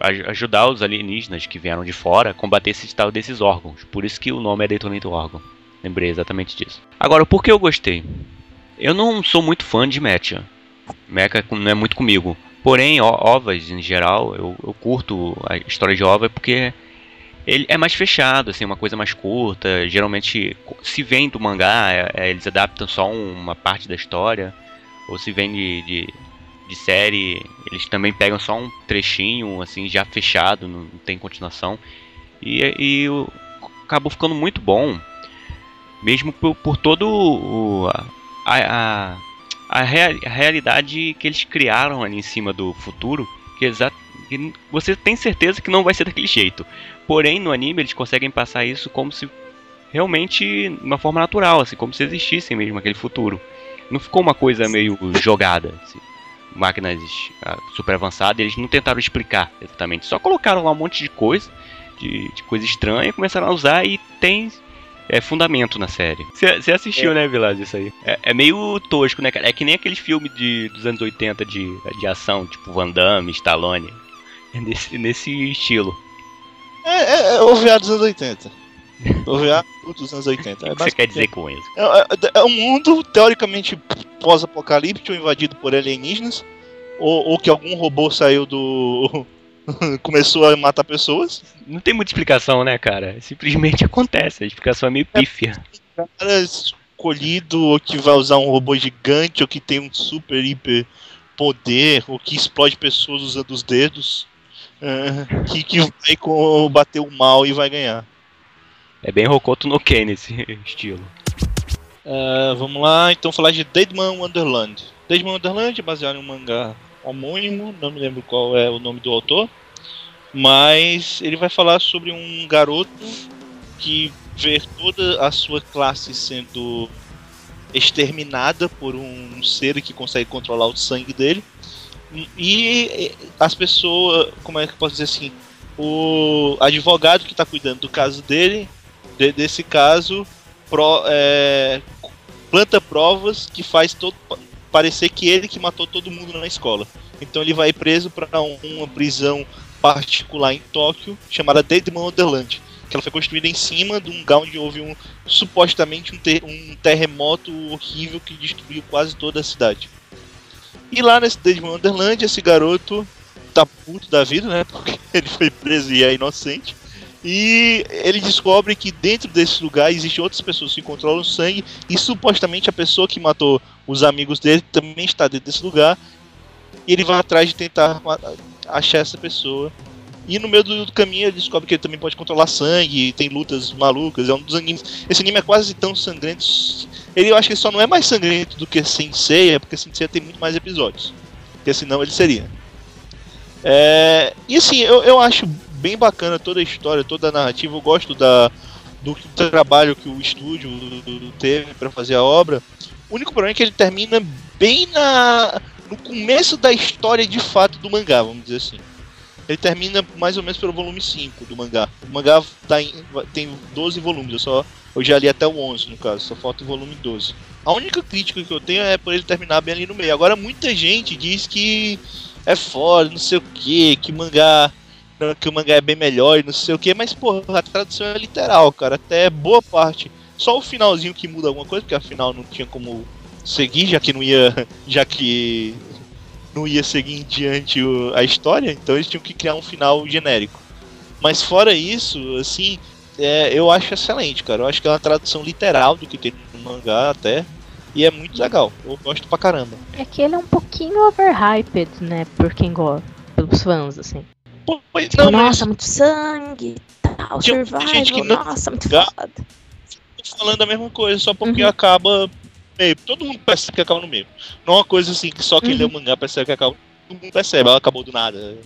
aj- ajudar os alienígenas que vieram de fora combater esse tal desses órgãos. Por isso que o nome é Detonator Orgon. Lembrei exatamente disso. Agora, por que eu gostei? Eu não sou muito fã de Mecha. Mecha não é muito comigo. Porém, ovas em geral, eu, eu curto a história de ova porque ele é mais fechado, assim, uma coisa mais curta. Geralmente, se vem do mangá, é- é, eles adaptam só uma parte da história. Ou se vem de, de, de série, eles também pegam só um trechinho, assim, já fechado, não, não tem continuação. E, e o- acabou ficando muito bom, mesmo por, por todo o, a, a, a, rea- a realidade que eles criaram ali em cima do futuro, que, exa que você tem certeza que não vai ser daquele jeito. Porém, no anime eles conseguem passar isso como se realmente de uma forma natural, assim, como se existisse mesmo aquele futuro. Não ficou uma coisa meio jogada, assim. Máquinas super avançadas, eles não tentaram explicar exatamente, só colocaram lá um monte de coisa, de, de coisa estranha, e começaram a usar e tem é, fundamento na série. Você assistiu, né, Vilas, isso aí? É, é meio tosco, né, cara? É que nem aqueles filmes de, dos anos 80 de, de ação, tipo Van Damme, Stallone. É nesse, nesse estilo. É, é, é o VA dos anos 80. O VA dos anos 80. O É que você quer dizer com isso? É, é- é um mundo teoricamente pós-apocalíptico invadido por alienígenas. Ou, ou que algum robô saiu do. (laughs) começou a matar pessoas. Não tem muita explicação, né, cara? Simplesmente acontece. A explicação é meio pífia. cara escolhido ou que vai usar um robô gigante ou que tem um super hiper poder ou que explode pessoas usando os dedos é, (laughs) que, que vai combater o mal e vai ganhar. É bem Rokoto no Ken nesse estilo. É, vamos lá, então falar de Deadman Wonderland. Deadman Wonderland é baseado em um mangá homônimo, não me lembro qual é o nome do autor, mas ele vai falar sobre um garoto que vê toda a sua classe sendo exterminada por um ser que consegue controlar o sangue dele. E as pessoas, como é que eu posso dizer assim, o advogado que está cuidando do caso dele, de- desse caso, pro- é, planta provas que faz todo parecer que ele que matou todo mundo na escola. Então ele vai preso para uma prisão particular em Tóquio chamada Deadman Wonderland, que ela foi construída em cima de um lugar onde houve um supostamente um, ter- um terremoto horrível que destruiu quase toda a cidade. E lá nesse Deadman Wonderland, esse garoto tá puto da vida, né? (laughs) Porque ele foi preso e é inocente. E ele descobre que dentro desse lugar existem outras pessoas que controlam o sangue e supostamente a pessoa que matou os amigos dele também está dentro desse lugar. E ele vai atrás de tentar achar essa pessoa. E no meio do, caminho ele descobre que ele também pode controlar sangue, tem lutas malucas. É um dos animes. Esse anime é quase tão sangrento. Ele eu acho que só não é mais sangrento do que Sensei, é porque Sensei tem muito mais episódios. Porque senão ele seria. É, e assim, eu, eu acho bem bacana toda a história, toda a narrativa. Eu gosto da, do trabalho que o estúdio teve para fazer a obra. O único problema é que ele termina bem na, no começo da história de fato do mangá, vamos dizer assim. Ele termina mais ou menos pelo volume 5 do mangá. O mangá tá em- tem 12 volumes, eu só eu já li até o 11 no caso, só falta o volume 12. A única crítica que eu tenho é por ele terminar bem ali no meio. Agora muita gente diz que é foda, não sei o que, que mangá que o mangá é bem melhor e não sei o que, mas porra, a tradução é literal, cara, até boa parte. Só o finalzinho que muda alguma coisa, porque afinal não tinha como seguir, já que não ia, (laughs) já que não ia seguir em diante o- a história, então eles tinham que criar um final genérico. Mas fora isso, assim, é, eu acho excelente, cara. Eu acho que é uma tradução literal do que tem no mangá até. E é muito legal. Eu gosto pra caramba. É que ele é um pouquinho overhyped, né? Por quem gosta. Pelos fãs, assim. Pô, pois Tipo, não, mas nossa, muito sangue, tal, survival, gente que não- nossa, muito foda. falando a mesma coisa, só porque Uhum. acaba meio. Todo mundo percebe que acaba no meio. Não é uma coisa assim que só quem Uhum. lê o mangá percebe que acaba. Todo mundo percebe, ela acabou do nada.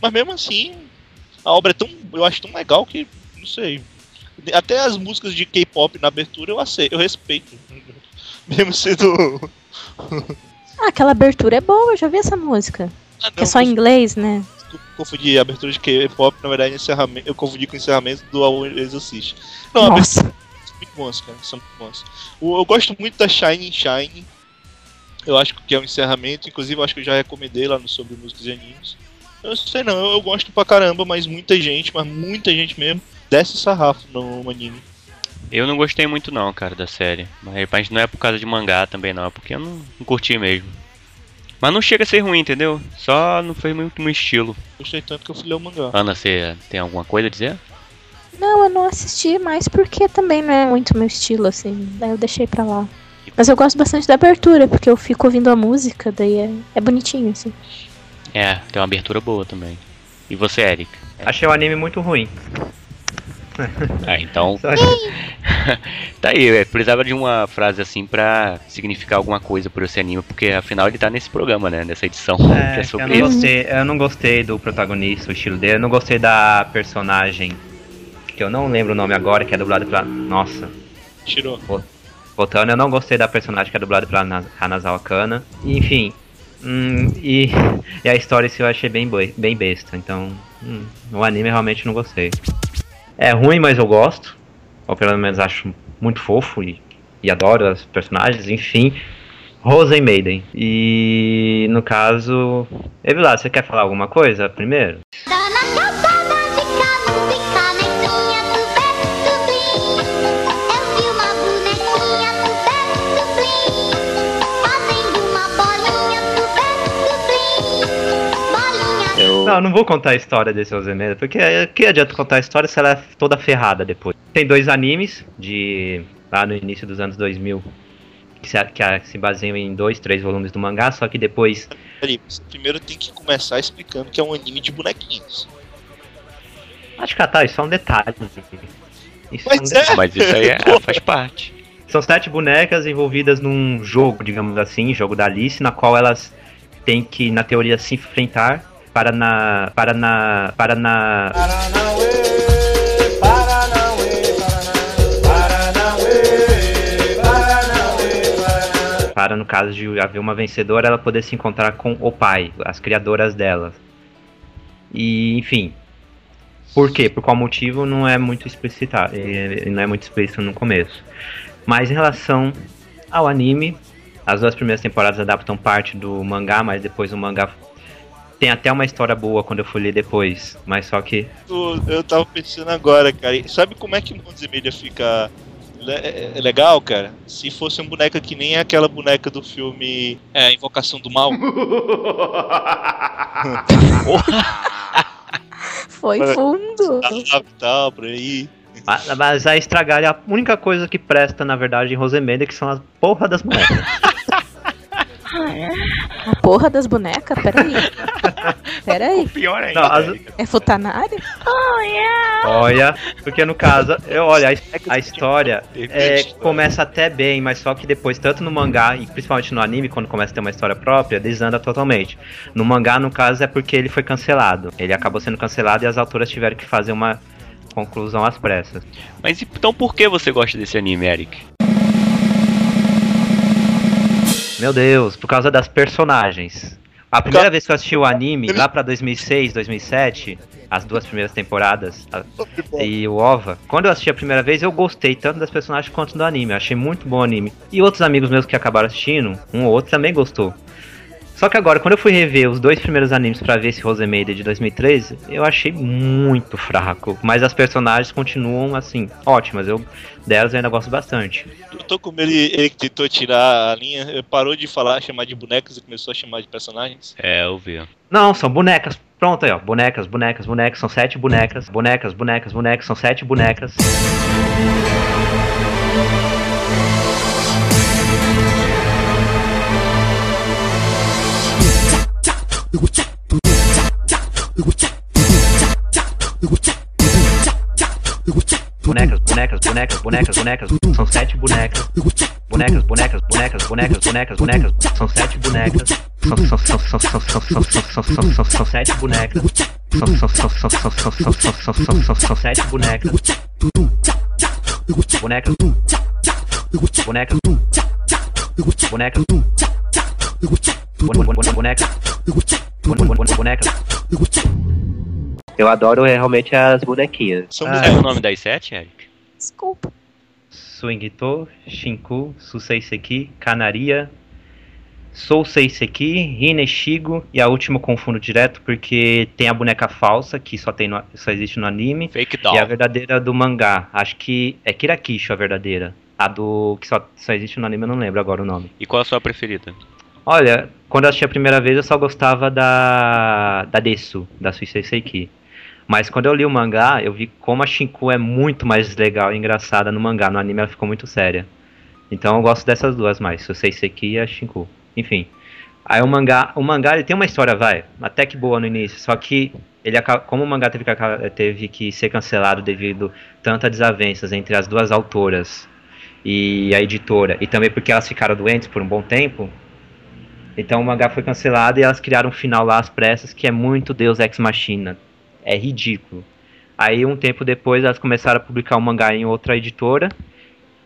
Mas mesmo assim, a obra é tão. Eu acho tão legal que. Não sei. Até as músicas de K-pop na abertura eu aceito, eu respeito. (laughs) Mesmo sendo. Ah, aquela abertura é boa, eu já vi essa música. Ah, Que é só em inglês, né? Confundi a abertura de K-pop, na verdade, encerramento, eu confundi com o encerramento do Exorcist. Não, a abertura Nossa. muito bons, cara, são muito bons. O- Eu gosto muito da Shine Shine. Eu acho que é um encerramento, inclusive eu acho que eu já recomendei lá no Sobre Músicas e Animes. Eu sei não, eu, eu gosto pra caramba, mas muita gente, mas muita gente mesmo, desce o sarrafo no anime. Eu não gostei muito não, cara, da série. Mas, mas não é por causa de mangá também não, é porque eu não, não curti mesmo. Mas não chega a ser ruim, entendeu? Só não foi muito meu estilo. Gostei tanto que eu fui ler o mangá. Ana, você tem alguma coisa a dizer? Não, eu não assisti mais porque também não é muito meu estilo, assim. Daí eu deixei pra lá. Mas eu gosto bastante da abertura, porque eu fico ouvindo a música, daí é, é bonitinho, assim. É, tem uma abertura boa também. E você, Eric? Achei o anime muito ruim. Ah, então. (laughs) (laughs) Tá aí, eu precisava de uma frase assim pra significar alguma coisa por esse anime, porque afinal ele tá nesse programa, né? Nessa edição, que É, é (laughs) eu, não gostei, eu não gostei do protagonista, o estilo dele. Eu não gostei da personagem, que eu não lembro o nome agora, que é dublado pela. Nossa, Tirou. voltando, eu não gostei da personagem que é dublada pela Na- Hanazawa Kana. E, Enfim, hum, e, (laughs) e a história em si eu achei bem, boi- bem besta. Então, hum, o anime eu realmente não gostei. É ruim, mas eu gosto. Ou pelo menos acho muito fofo e, e adoro os personagens. Enfim, Rosen Maiden. E no caso. Evilá, você quer falar alguma coisa primeiro? Não, não vou contar a história desse Rosemeda, porque que adianta contar a história se ela é toda ferrada depois. Tem dois animes de lá no início dos anos 2000 que se, que se baseiam em dois, três volumes do mangá, só que depois Peraí, você primeiro tem que começar explicando que é um anime de bonequinhos. acho que ah, tá, isso é um detalhe. Isso Mas é um é. Mas isso aí é, (laughs) faz parte. São sete bonecas envolvidas num jogo, digamos assim, jogo da Alice, na qual elas têm que, na teoria, se enfrentar para na. para na. para na. Para, no caso de haver uma vencedora, ela poder se encontrar com o pai, as criadoras dela. E, enfim. Por quê? Por qual motivo não é muito explicitado. eh, Não é muito explícito no começo. Mas em relação ao anime, as duas primeiras temporadas adaptam parte do mangá, mas depois o mangá tem até uma história boa quando eu fui ler depois. Mas só que. Eu, eu tava pensando agora, cara. Sabe como é que Montes e Media fica le- é- é legal, cara? Se fosse uma boneca que nem aquela boneca do filme É, Invocação do Mal. (laughs) Foi fundo. tal, tal, por aí. Mas- Mas aí estragar a única coisa que presta, na verdade, em Rosemeda, que são as porra das bonecas. (laughs) A porra das bonecas? Peraí. (laughs) (laughs) Peraí. Pior ainda. Não, as- É Futanari? Olha, porque no caso, eu, olha, a, a história é, começa até bem, mas só que depois, tanto no mangá e principalmente no anime, quando começa a ter uma história própria, desanda totalmente. No mangá, no caso, é porque ele foi cancelado. Ele acabou sendo cancelado e as autoras tiveram que fazer uma conclusão às pressas. Mas então por que você gosta desse anime, Eric? Meu Deus, por causa das personagens. A primeira vez que eu assisti o anime, lá pra 2006, 2007, as duas primeiras temporadas, a- e o OVA, quando eu assisti a primeira vez, eu gostei tanto das personagens quanto do anime. Eu achei muito bom o anime. E outros amigos meus que acabaram assistindo, um ou outro também gostou. Só que agora, quando eu fui rever os dois primeiros animes pra ver esse Rosemary de 2013, eu achei muito fraco. Mas as personagens continuam, assim, ótimas. Eu delas eu ainda gosto bastante. Eu tô com medo, ele, ele que tentou tirar a linha, parou de falar, chamar de bonecos e começou a chamar de personagens. É, eu vi. Não, são bonecas. Pronto aí, ó. Bonecas, bonecas, bonecas. São sete bonecas. Bonecas, bonecas, bonecas. São sete bonecas. Bonecas, bonecas, bonecas, bonecas, bonecas. São sete bonecas. Bonecas, bonecas, bonecas, bonecas, bonecas, bonecas. São sete bonecas. São, são, são, são, são, são, são, são, são, são, são, são sete bonecas. São, são, são, são, são, são, são, são, são, são, são, são sete bonecas. Bonecas. Bonecas. Bonecas. Bon- bon- bon- Bonecas. Eu adoro realmente as bonequinhas. São Ah, É o nome das sete, Eric? Desculpa. Swingito, Shinku, Suseiseki, Canaria, Souseiseki, Hineshigo e a última eu confundo direto porque tem a boneca falsa que só, tem no- só existe no anime Fake e a Doll. verdadeira do mangá. Acho que é Kirakisho a verdadeira. A do que só, só existe no anime, eu não lembro agora o nome. E qual a sua preferida? Olha, quando eu assisti a primeira vez eu só gostava da da Desu, da Suseiseki. Mas quando eu li o mangá, eu vi como a Shinku é muito mais legal e engraçada no mangá. No anime ela ficou muito séria. Então eu gosto dessas duas mais, o Seiseki e a Shinku. Enfim. Aí o mangá, o mangá ele tem uma história, vai, até que boa no início, só que ele como o mangá teve que, teve que ser cancelado devido tantas desavenças entre as duas autoras e a editora, e também porque elas ficaram doentes por um bom tempo, então o mangá foi cancelado e elas criaram um final lá às pressas que é muito Deus Ex Machina. É ridículo. Aí um tempo depois elas começaram a publicar o mangá em outra editora.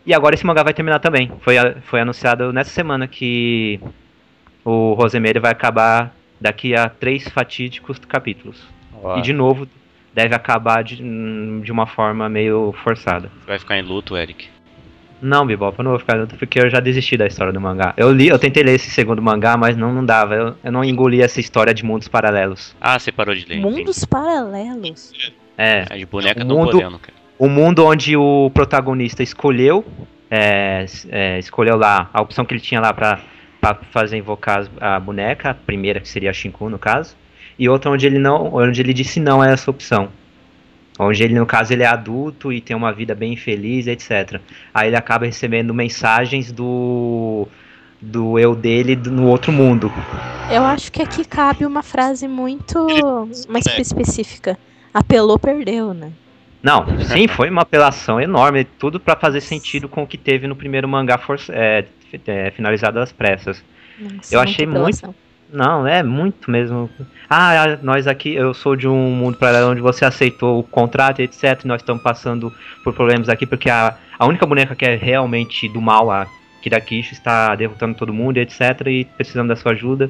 E agora esse mangá vai terminar também. Foi, foi anunciado nessa semana que o Rosemary vai acabar daqui a três fatídicos capítulos. E de novo deve acabar de, de uma forma meio forçada. Vai ficar em luto, Eric. Não, Bebop, eu não vou ficar junto porque eu já desisti da história do mangá. Eu li, eu tentei ler esse segundo mangá, mas não, não dava. Eu, eu não engoli essa história de mundos paralelos. Ah, você parou de ler. Mundos paralelos. É, As bonecas O não mundo- podendo, cara. o mundo onde o protagonista escolheu, é, é, escolheu lá a opção que ele tinha lá pra, pra fazer invocar a boneca, a primeira que seria a Shinku no caso, e outra onde ele não, onde ele disse não a essa opção. Onde ele, no caso, ele é adulto e tem uma vida bem infeliz, etc. Aí ele acaba recebendo mensagens do do eu dele do- no outro mundo. Eu acho que aqui cabe uma frase muito mais específica. Apelou, perdeu, né? Não, sim, foi uma apelação enorme, tudo pra fazer sentido com o que teve no primeiro mangá for, é, é, finalizado às pressas. Nossa, Eu achei muito-. Não, é muito mesmo. Ah, nós aqui, eu sou de um mundo paralelo onde você aceitou o contrato, etc. E nós estamos passando por problemas aqui porque a, a única boneca que é realmente do mal, a Kirakishi, está derrotando todo mundo, etc. E precisamos da sua ajuda.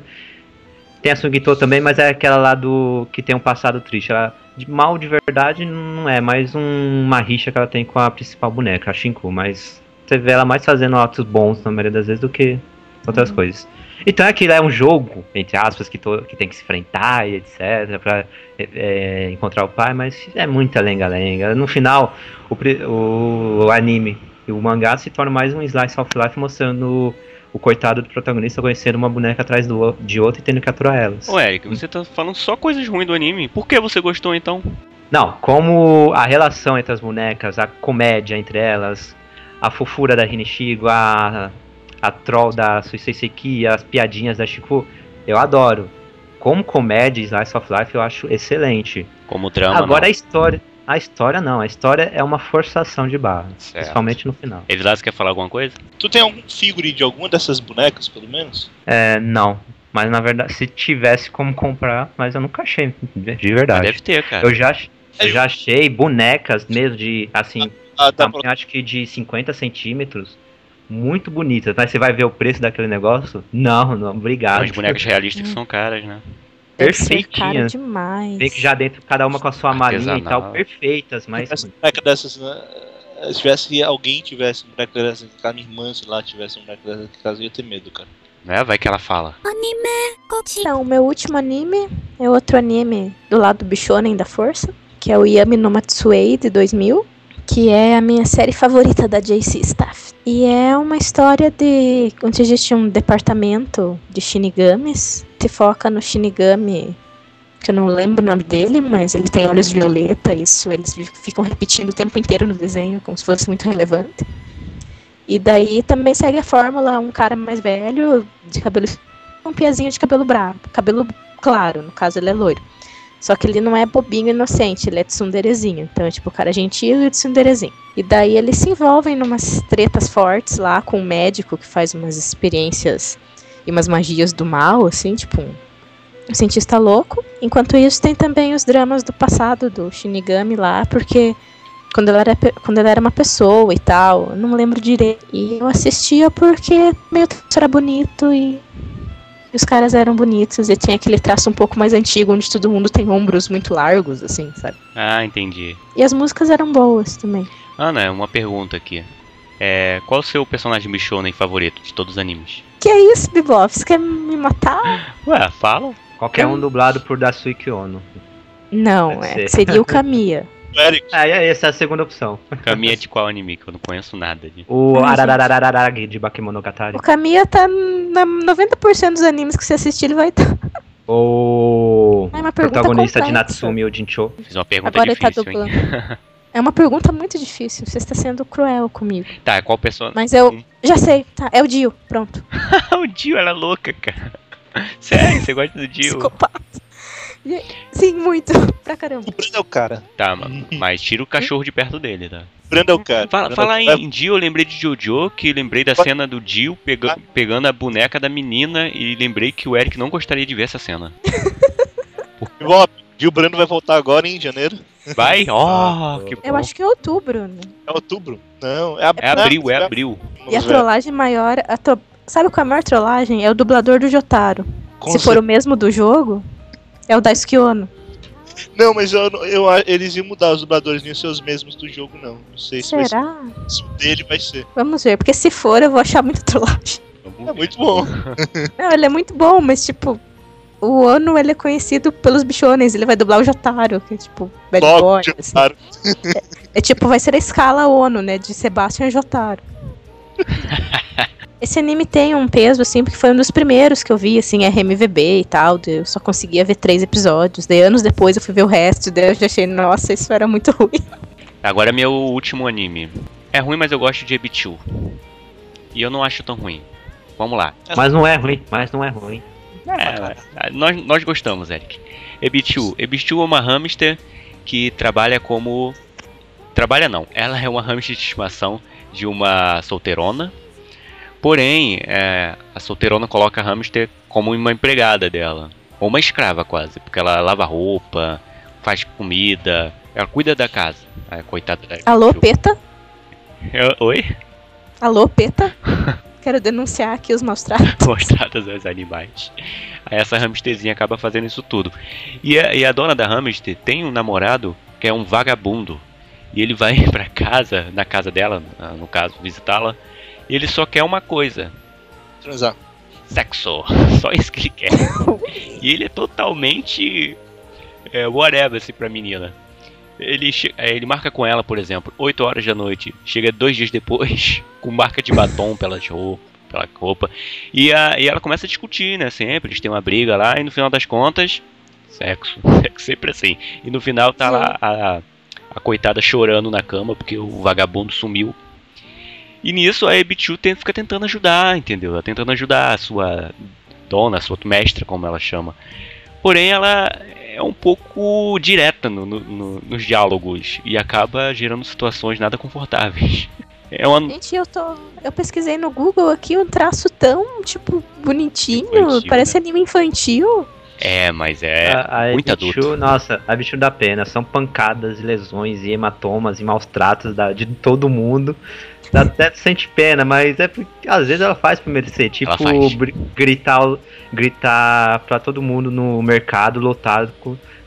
Tem a Sugito também, mas é aquela lá do que tem um passado triste. Ela, de mal de verdade não é, mais um- uma rixa que ela tem com a principal boneca, a Shinku. Mas você vê ela mais fazendo atos bons na maioria das vezes do que outras coisas. Então aquilo é um jogo, entre aspas, que, to- que tem que se enfrentar e etc. pra é, é, encontrar o pai, mas é muita lenga-lenga. No final, o, o anime e o mangá se torna mais um slice of life mostrando o coitado do protagonista conhecendo uma boneca atrás do, de outra e tendo que aturar elas. Ô, Eric, você tá falando só coisas ruins do anime. Por que você gostou então? Não, como a relação entre as bonecas, a comédia entre elas, a fofura da Hineshigo, a, a troll da Suisei as piadinhas da Shiku, eu adoro. Como comédia, Slice of Life eu acho excelente. Como trama. Agora não. a história. A história não, a história é uma forçação de barra. Certo. Principalmente no final. Você quer falar alguma coisa? Tu tem algum figure de alguma dessas bonecas, pelo menos? É, não. Mas na verdade, se tivesse como comprar, mas eu nunca achei, de de verdade. Deve ter, cara. Eu já, ach- eu já achei bonecas mesmo de, assim, Ah, tá tamanho, acho que de 50 centímetros, muito bonitas, mas você vai ver o preço daquele negócio? Não, não, obrigado. As bonecas realistas são caras, né? Deve ser Perfeitinha. caro demais. Vem que já dentro, cada uma com a sua malinha e Artesanal. tal, perfeitas, mas. boneca dessas, né? Se tivesse alguém tivesse um boneco dessas em casa, minha irmã, sei lá, tivesse um boneco dessas em casa, eu ia ter medo, cara. Né? Vai que ela fala. Então, o meu último anime é outro anime do lado do Bishonen da Força, que é o Yami no Matsuei de 2000, que é a minha série favorita da JC Staff. E é uma história de onde existe um departamento de shinigamis, se foca no shinigami que eu não lembro o nome dele, mas ele tem olhos violeta, isso eles ficam repetindo o tempo inteiro no desenho, como se fosse muito relevante. E daí também segue a fórmula, um cara mais velho, de cabelo um piazinho de cabelo bravo, cabelo claro, no caso ele é loiro. Só que ele não é bobinho inocente, ele é tsunderezinho. Então é tipo o cara gentil e o tsunderezinho. E daí eles se envolvem numas tretas fortes lá com um médico que faz umas experiências e umas magias do mal, assim, tipo um, cientista louco. Enquanto isso tem também os dramas do passado do Shinigami lá, porque quando ela era, quando ela era uma pessoa e tal, eu não lembro direito. E eu assistia porque meio traço era bonito e, e os caras eram bonitos e tinha aquele traço um pouco mais antigo, onde todo mundo tem ombros muito largos, assim, sabe? Ah, entendi. E as músicas eram boas também. Ana, uma pergunta aqui. É, qual o seu personagem Bishonen favorito de todos os animes? Que é isso, Bebop? Você quer me matar? Ué, fala. Qualquer um dublado por Dasuki Ono. Não, é, ser. seria o (laughs) Kamiya. Eric, Ah, e essa é a segunda opção. Caminha é de qual anime? Que eu não conheço nada. De... O Ararararararag de Bakemonogatari. O Kamiya tá na 90% dos animes que você assistir, ele vai estar. O É protagonista de. Natsumi Ojincho. Fiz uma pergunta Agora ele tá difícil, dublando. É uma pergunta muito difícil. Você está sendo cruel comigo. Tá, qual personagem? Mas eu já sei. Tá, é o Dio. Pronto. (laughs) o Dio, ela é louca, cara. Sério, você gosta do Dio? Psicopata. Sim, muito. (laughs) Pra caramba. o Brando é o cara. Tá, ma- (laughs) mas tira o cachorro de perto dele, tá? O Brando é o cara. Fala, Brando fala é o cara. em Dio, eu lembrei de Jojo, que lembrei da cena do Dio pega- pegando a boneca da menina e lembrei que o Eric não gostaria de ver essa cena. (laughs) Bob, e o Brando vai voltar agora em janeiro. Vai? Oh, que Eu bom. acho que é outubro, né? É outubro? Não, é, ab- É abril, não, é abril. E a trollagem maior. a tro- Sabe qual é a maior trollagem? É o dublador do Jotaro. Com Se for o mesmo do jogo, é o Daisuke Ono. Não, mas eu, eu, eles iam mudar os dubladores, nem ser os mesmos do jogo, não. Não sei se, vai ser, Será? se o dele vai ser. Vamos ver, porque se for, eu vou achar muita trollagem. É muito bom. (laughs) Não, ele é muito bom, mas tipo. O Ono, ele é conhecido pelos bichonens, ele vai dublar o Jotaro, que é tipo, bad Logo, boy, assim. claro. É tipo, vai ser a escala Ono, né? De Sebastian Jotaro. (laughs) Esse anime tem um peso, assim, porque foi um dos primeiros que eu vi, assim, RMVB e tal. Eu só conseguia ver três episódios. Daí anos depois eu fui ver o resto, daí eu já achei, nossa, isso era muito (laughs) ruim. Agora é meu último anime. É ruim, mas eu gosto de Ebichu. E eu não acho tão ruim. Vamos lá. Mas não é ruim, mas não é ruim. É, nós, nós gostamos, Eric. Ebichu. Ebichu é uma hamster que trabalha como. Trabalha não. Ela é uma hamster de estimação de uma solteirona. Porém, é, a solteirona coloca a hamster como uma empregada dela. Ou uma escrava quase. Porque ela lava roupa, faz comida. Ela cuida da casa. A coitada da Alô. Peta? Eu- Oi? Alô, Peta? (laughs) Quero denunciar aqui os maus tratos. (laughs) mostradas aos animais. Aí essa hamsterzinha acaba fazendo isso tudo. E a, e a dona da hamster tem um namorado que é um vagabundo. E ele vai (laughs) pra casa, na casa dela, no caso, visitá-la. Ele só quer uma coisa: Transar. sexo. (laughs) Só isso que ele quer. (laughs) e ele é totalmente é, whatever assim pra menina. Ele, é, ele marca com ela, por exemplo, 8 horas da noite. Chega dois dias depois, (laughs) com marca de batom pelas roupa, pela roupa. E, a, e ela começa a discutir, né? Sempre. Eles têm uma briga lá e no final das contas, sexo. Sexo sempre assim. E no final tá lá a, a coitada chorando na cama porque o vagabundo sumiu. E nisso a Ebichu tem, fica tentando ajudar, entendeu? Ela tentando ajudar a sua dona, a sua mestra, como ela chama. Porém, ela é um pouco direta no- no- no- nos diálogos e acaba gerando situações nada confortáveis. (laughs) É uma. Gente, eu tô. Eu pesquisei no Google aqui um traço tão, tipo, bonitinho. Infantil, parece anime infantil. É, mas é a, a muito Ebichu, adulto. nossa, a bicho da pena. São pancadas, lesões e hematomas e maus tratos da, de todo mundo. Dá até sente pena, mas é porque às vezes ela faz pra merecer. Tipo, gritar, gritar pra todo mundo no mercado lotado,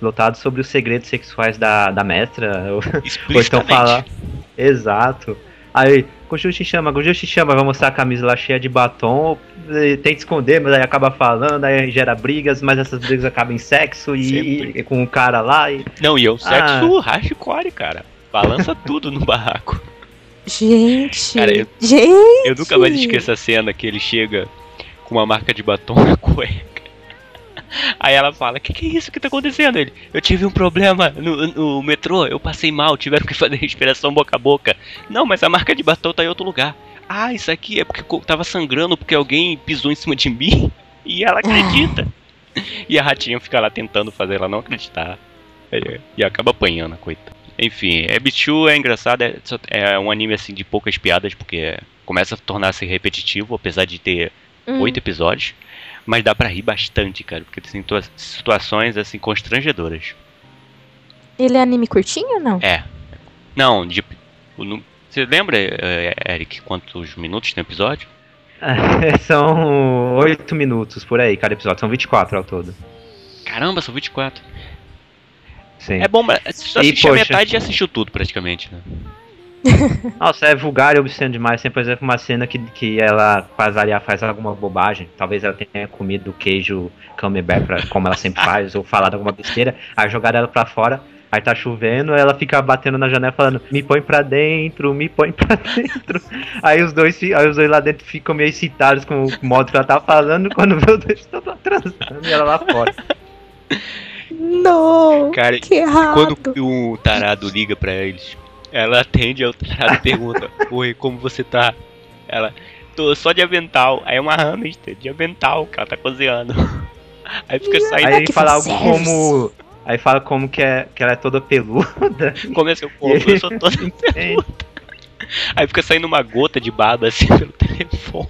lotado sobre os segredos sexuais da, da mestra. (laughs) Ou, ou então falar. Exato. Aí, Goju te chama, Goju te chama, vai mostrar a camisa lá cheia de batom, tenta esconder, mas aí acaba falando, aí gera brigas, mas essas brigas acabam em sexo e, e com o cara lá e. Não, e é um Ah. sexo hardcore, cara. Balança tudo no barraco. Gente. Cara, eu- gente. Eu nunca mais esqueço a cena que ele chega com uma marca de batom na (laughs) cueca. Aí ela fala, que que é isso que tá acontecendo? Ele, eu tive um problema no, no metrô, eu passei mal, tiveram que (laughs) fazer respiração boca a boca. Não, mas a marca de batom tá em outro lugar. Ah, isso aqui é porque tava sangrando porque alguém pisou em cima de mim. (laughs) E ela acredita. E a ratinha fica lá tentando fazer ela não acreditar. E acaba apanhando, a coitada. Enfim, é Bichu é engraçado, é, é um anime assim de poucas piadas, porque começa a tornar-se repetitivo, apesar de ter Hum. oito episódios. Mas dá pra rir bastante, cara, porque tem situa- situações assim constrangedoras. Ele é anime curtinho ou não? É. Não, de. Você lembra, eh, Eric, quantos minutos tem o episódio? (laughs) São 8 minutos por aí, cada episódio. São 24 ao todo. Caramba, são 24. Sim. É bom, mas se você E, assistir a metade, já assistiu tudo praticamente, né? (laughs) Nossa, é vulgar e obsceno demais. Tem, por exemplo, uma cena que, que ela, pra variar, faz alguma bobagem. Talvez ela tenha comido queijo camembert, pra, como ela sempre faz, ou falado alguma besteira. Aí jogaram ela pra fora. Aí tá chovendo, ela fica batendo na janela falando, me põe pra dentro, me põe pra (laughs) dentro. Aí os dois, aí os dois lá dentro ficam meio excitados com o modo que ela tá falando, quando (laughs) vê os dois estão lá transando e ela lá fora. Não. Cara, que errado. Quando o tarado liga pra eles, ela atende, aí o tarado (laughs) pergunta: Oi, como você tá? Ela, tô só de avental. Aí é uma hamster de avental que ela tá cozinhando. (laughs) Aí fica saindo, Aí ele fala algo como. Aí fala como que, é, que ela é toda peluda. (laughs) como é seu corpo, eu sou toda É, Aí fica saindo uma gota de baba assim pelo telefone.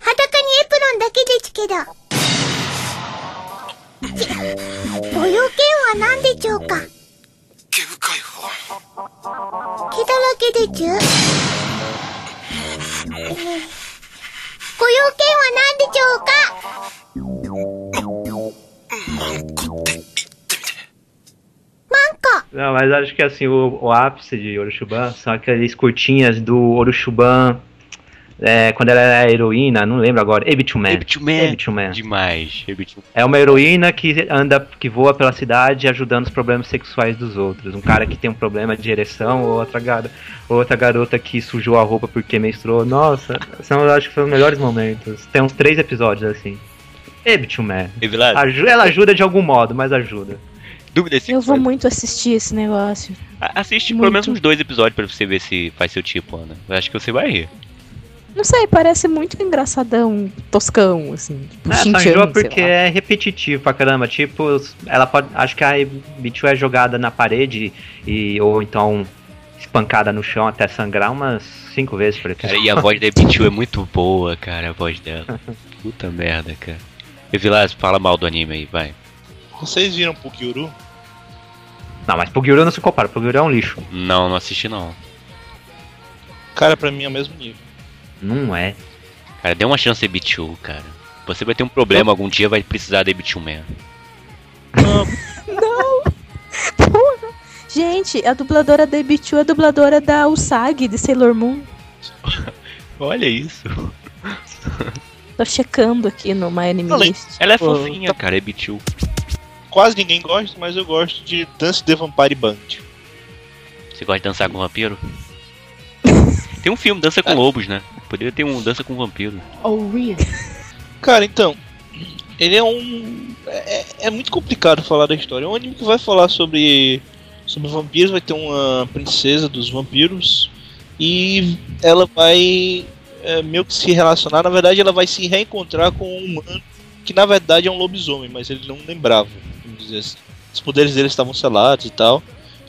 裸にエプロンだけですけどちご用件は何でしょうか毛深い方毛だらけでちゅご用件は何でしょうかマンコって言ってみてマンコ Não, mas acho que assim, o, o ápice de Orochuban são aqueles curtinhas do Orochuban é, quando ela era heroína, não lembro agora. Ebichuman. Ebichuman. Demais. É uma heroína que anda, que voa pela cidade ajudando os problemas sexuais dos outros. Um cara que tem um problema de ereção, ou outra, gar outra garota que sujou a roupa porque menstruou. Nossa, são, eu acho que foram os melhores momentos. Tem uns três episódios assim. Ebichuman. E Vilas, Aju ela ajuda de algum modo, mas ajuda. dúvida Eu vou muito assistir esse negócio. Assiste Muito. pelo menos uns dois episódios pra você ver se faz seu tipo, Ana. Eu acho que você vai rir. Não sei, parece muito engraçadão, toscão, assim. Tipo, É, só enjoa porque é repetitivo pra caramba. Tipo, ela pode. Acho que a Bichu é jogada na parede e ou então espancada no chão até sangrar umas cinco vezes por Cara, episódio. e a voz da Ebichu é muito boa, cara, a voz dela. (laughs) Puta merda, cara. E Vilas, fala mal do anime aí, vai. Vocês viram Pugyuru? Não, mas Puguru não se compara, Puguru é um lixo. Não, não assisti não. Cara, pra mim é o mesmo nível. Não é. Cara, dê uma chance a Ebichu, cara. Você vai ter um problema algum dia, vai precisar da Ebichu Man. (laughs) Gente, a dubladora da Ebichu é a dubladora da Usagi, de Sailor Moon. (laughs) Olha isso. (laughs) Tô checando aqui no My. List. Ela é Pô, fofinha, cara, Ebichu. Quase ninguém gosta, mas eu gosto de Dance the Vampire Band. Você gosta de dançar com vampiro? Tem um filme, Dança com Lobos, né? Poderia ter um Dança com Vampiro. Oh, really? (laughs) Cara, então, ele é um. É, é muito complicado falar da história. É um anime que vai falar sobre. Sobre vampiros, vai ter uma princesa dos vampiros. E ela vai é, meio que se relacionar. Na verdade, ela vai se reencontrar com um humano que na verdade é um lobisomem, mas ele não lembrava. Vamos dizer assim. Os poderes dele estavam selados e tal.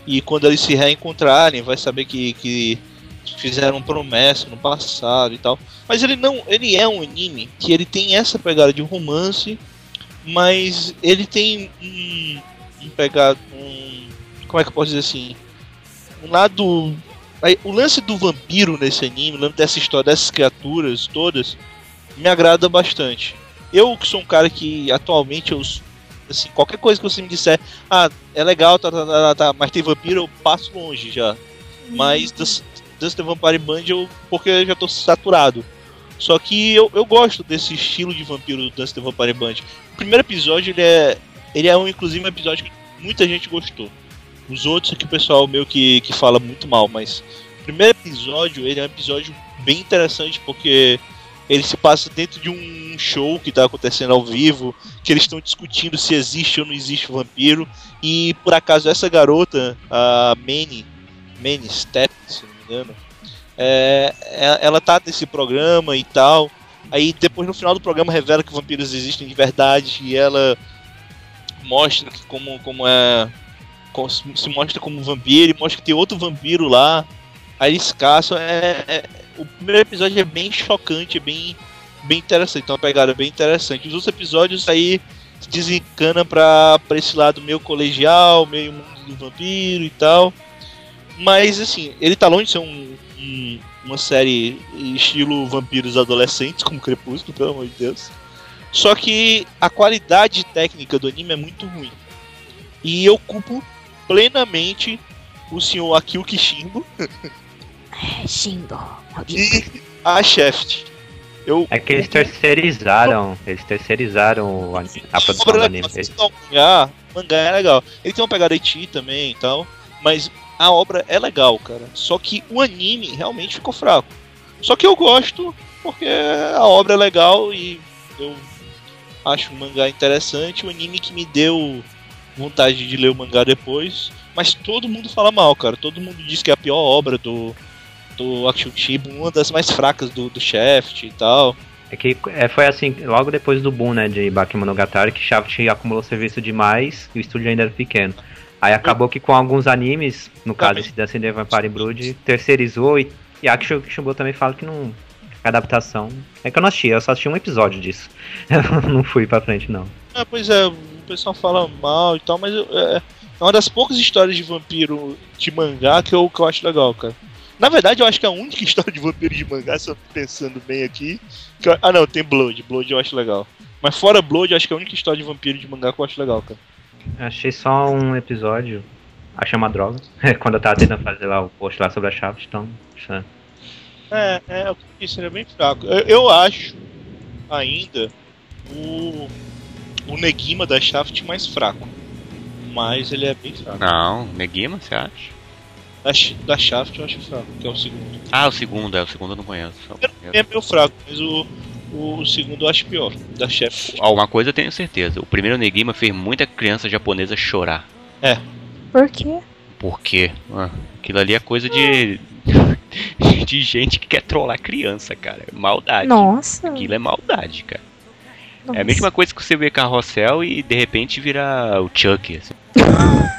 E quando eles se reencontrarem, vai saber que, que fizeram promessa no passado e tal. Mas ele não, ele é um anime que ele tem essa pegada de romance, mas ele tem um, um pegado, um, como é que eu posso dizer assim, um lado, o lance do vampiro nesse anime, o lance dessa história dessas criaturas todas, me agrada bastante. Eu que sou um cara que atualmente eu assim, qualquer coisa que você me disser, ah, é legal, tá, tá, tá, tá, mas tem vampiro, eu passo longe já. Mas das, The Vampire Band eu, porque já tô saturado. Só que eu, eu gosto desse estilo de vampiro do the Vampire Band. O primeiro episódio ele é, ele é um, inclusive um episódio que muita gente gostou. Os outros aqui o pessoal meio que, que fala muito mal, mas o primeiro episódio ele é um episódio bem interessante porque ele se passa dentro de um show que está acontecendo ao vivo, que eles estão discutindo se existe ou não existe vampiro, e por acaso essa garota, a Manny, Manny Step, se engano, é, é- ela tá nesse programa e tal. Aí depois no final do programa revela que vampiros existem de verdade e ela mostra como, como é. se mostra como vampiro e mostra que tem outro vampiro lá. Aí eles caçam. É, é- o primeiro episódio é bem chocante, é bem, bem interessante. Então, uma pegada bem interessante. Os outros episódios aí se desencana pra, pra esse lado meio colegial, meio mundo do vampiro e tal. Mas, assim, ele tá longe de ser um, um- uma série estilo vampiros adolescentes, como Crepúsculo, pelo amor de Deus. Só que a qualidade técnica do anime é muito ruim. E eu culpo plenamente o senhor Akio Kishimbo É, maldito. e a Shaft. Eu É que eles terceirizaram. Eles terceirizaram o an- a produção do anime. ao mangá, mangá é legal. Ele tem uma pegada Eti também e tal, mas a obra é legal, cara. Só que o anime realmente ficou fraco. Só que eu gosto porque a obra é legal e eu acho o mangá interessante. O anime que me deu vontade de ler o mangá depois. Mas todo mundo fala mal, cara. Todo mundo diz que é a pior obra do, do Chibo, uma das mais fracas do, do Shaft e tal. É que é, foi assim, logo depois do boom, né, de Bakemonogatari, que Shaft acumulou serviço demais e o estúdio ainda era pequeno. Aí acabou que com alguns animes, no caso Também. esse Dancing the Vampire Brood, terceirizou e, e Action Kishimbo também fala que não. A adaptação. É que eu não assisti, eu só assisti um episódio disso. Eu (laughs) não fui pra frente, não. Ah, pois é, o pessoal fala mal e tal, mas é, é uma das poucas histórias de vampiro de mangá que eu, que eu acho legal, cara. Na verdade, eu acho que é a única (laughs) história de vampiro de mangá, se eu tô pensando bem aqui. eu- ah, não, tem Blood. Blood eu acho legal. Mas fora Blood, eu acho que é a única história de vampiro de mangá que eu acho legal, cara. Achei só um episódio. Achei uma droga. (laughs) Quando eu tava tentando fazer lá o post lá sobre a Shaft, então. isso é- É, é, o que eu disse, ele é bem fraco. Eu, eu acho ainda o, o Negima da Shaft mais fraco. Mas ele é bem fraco. Não, Negima, você acha? Da, da Shaft eu acho fraco, que é o segundo. Ah, o segundo, é, o segundo eu não conheço. É o primeiro. É meio fraco, mas o, o segundo eu acho pior. Da Shaft. Ó, uma coisa eu tenho certeza. O primeiro Negima fez muita criança japonesa chorar. Por quê? Por quê? Ah, aquilo ali é coisa de. (laughs) de gente que quer trollar criança, cara. É maldade. Nossa. Aquilo é maldade, cara. nossa. É a mesma coisa que você vê carrossel e de repente vira o Chuck. Assim. (laughs)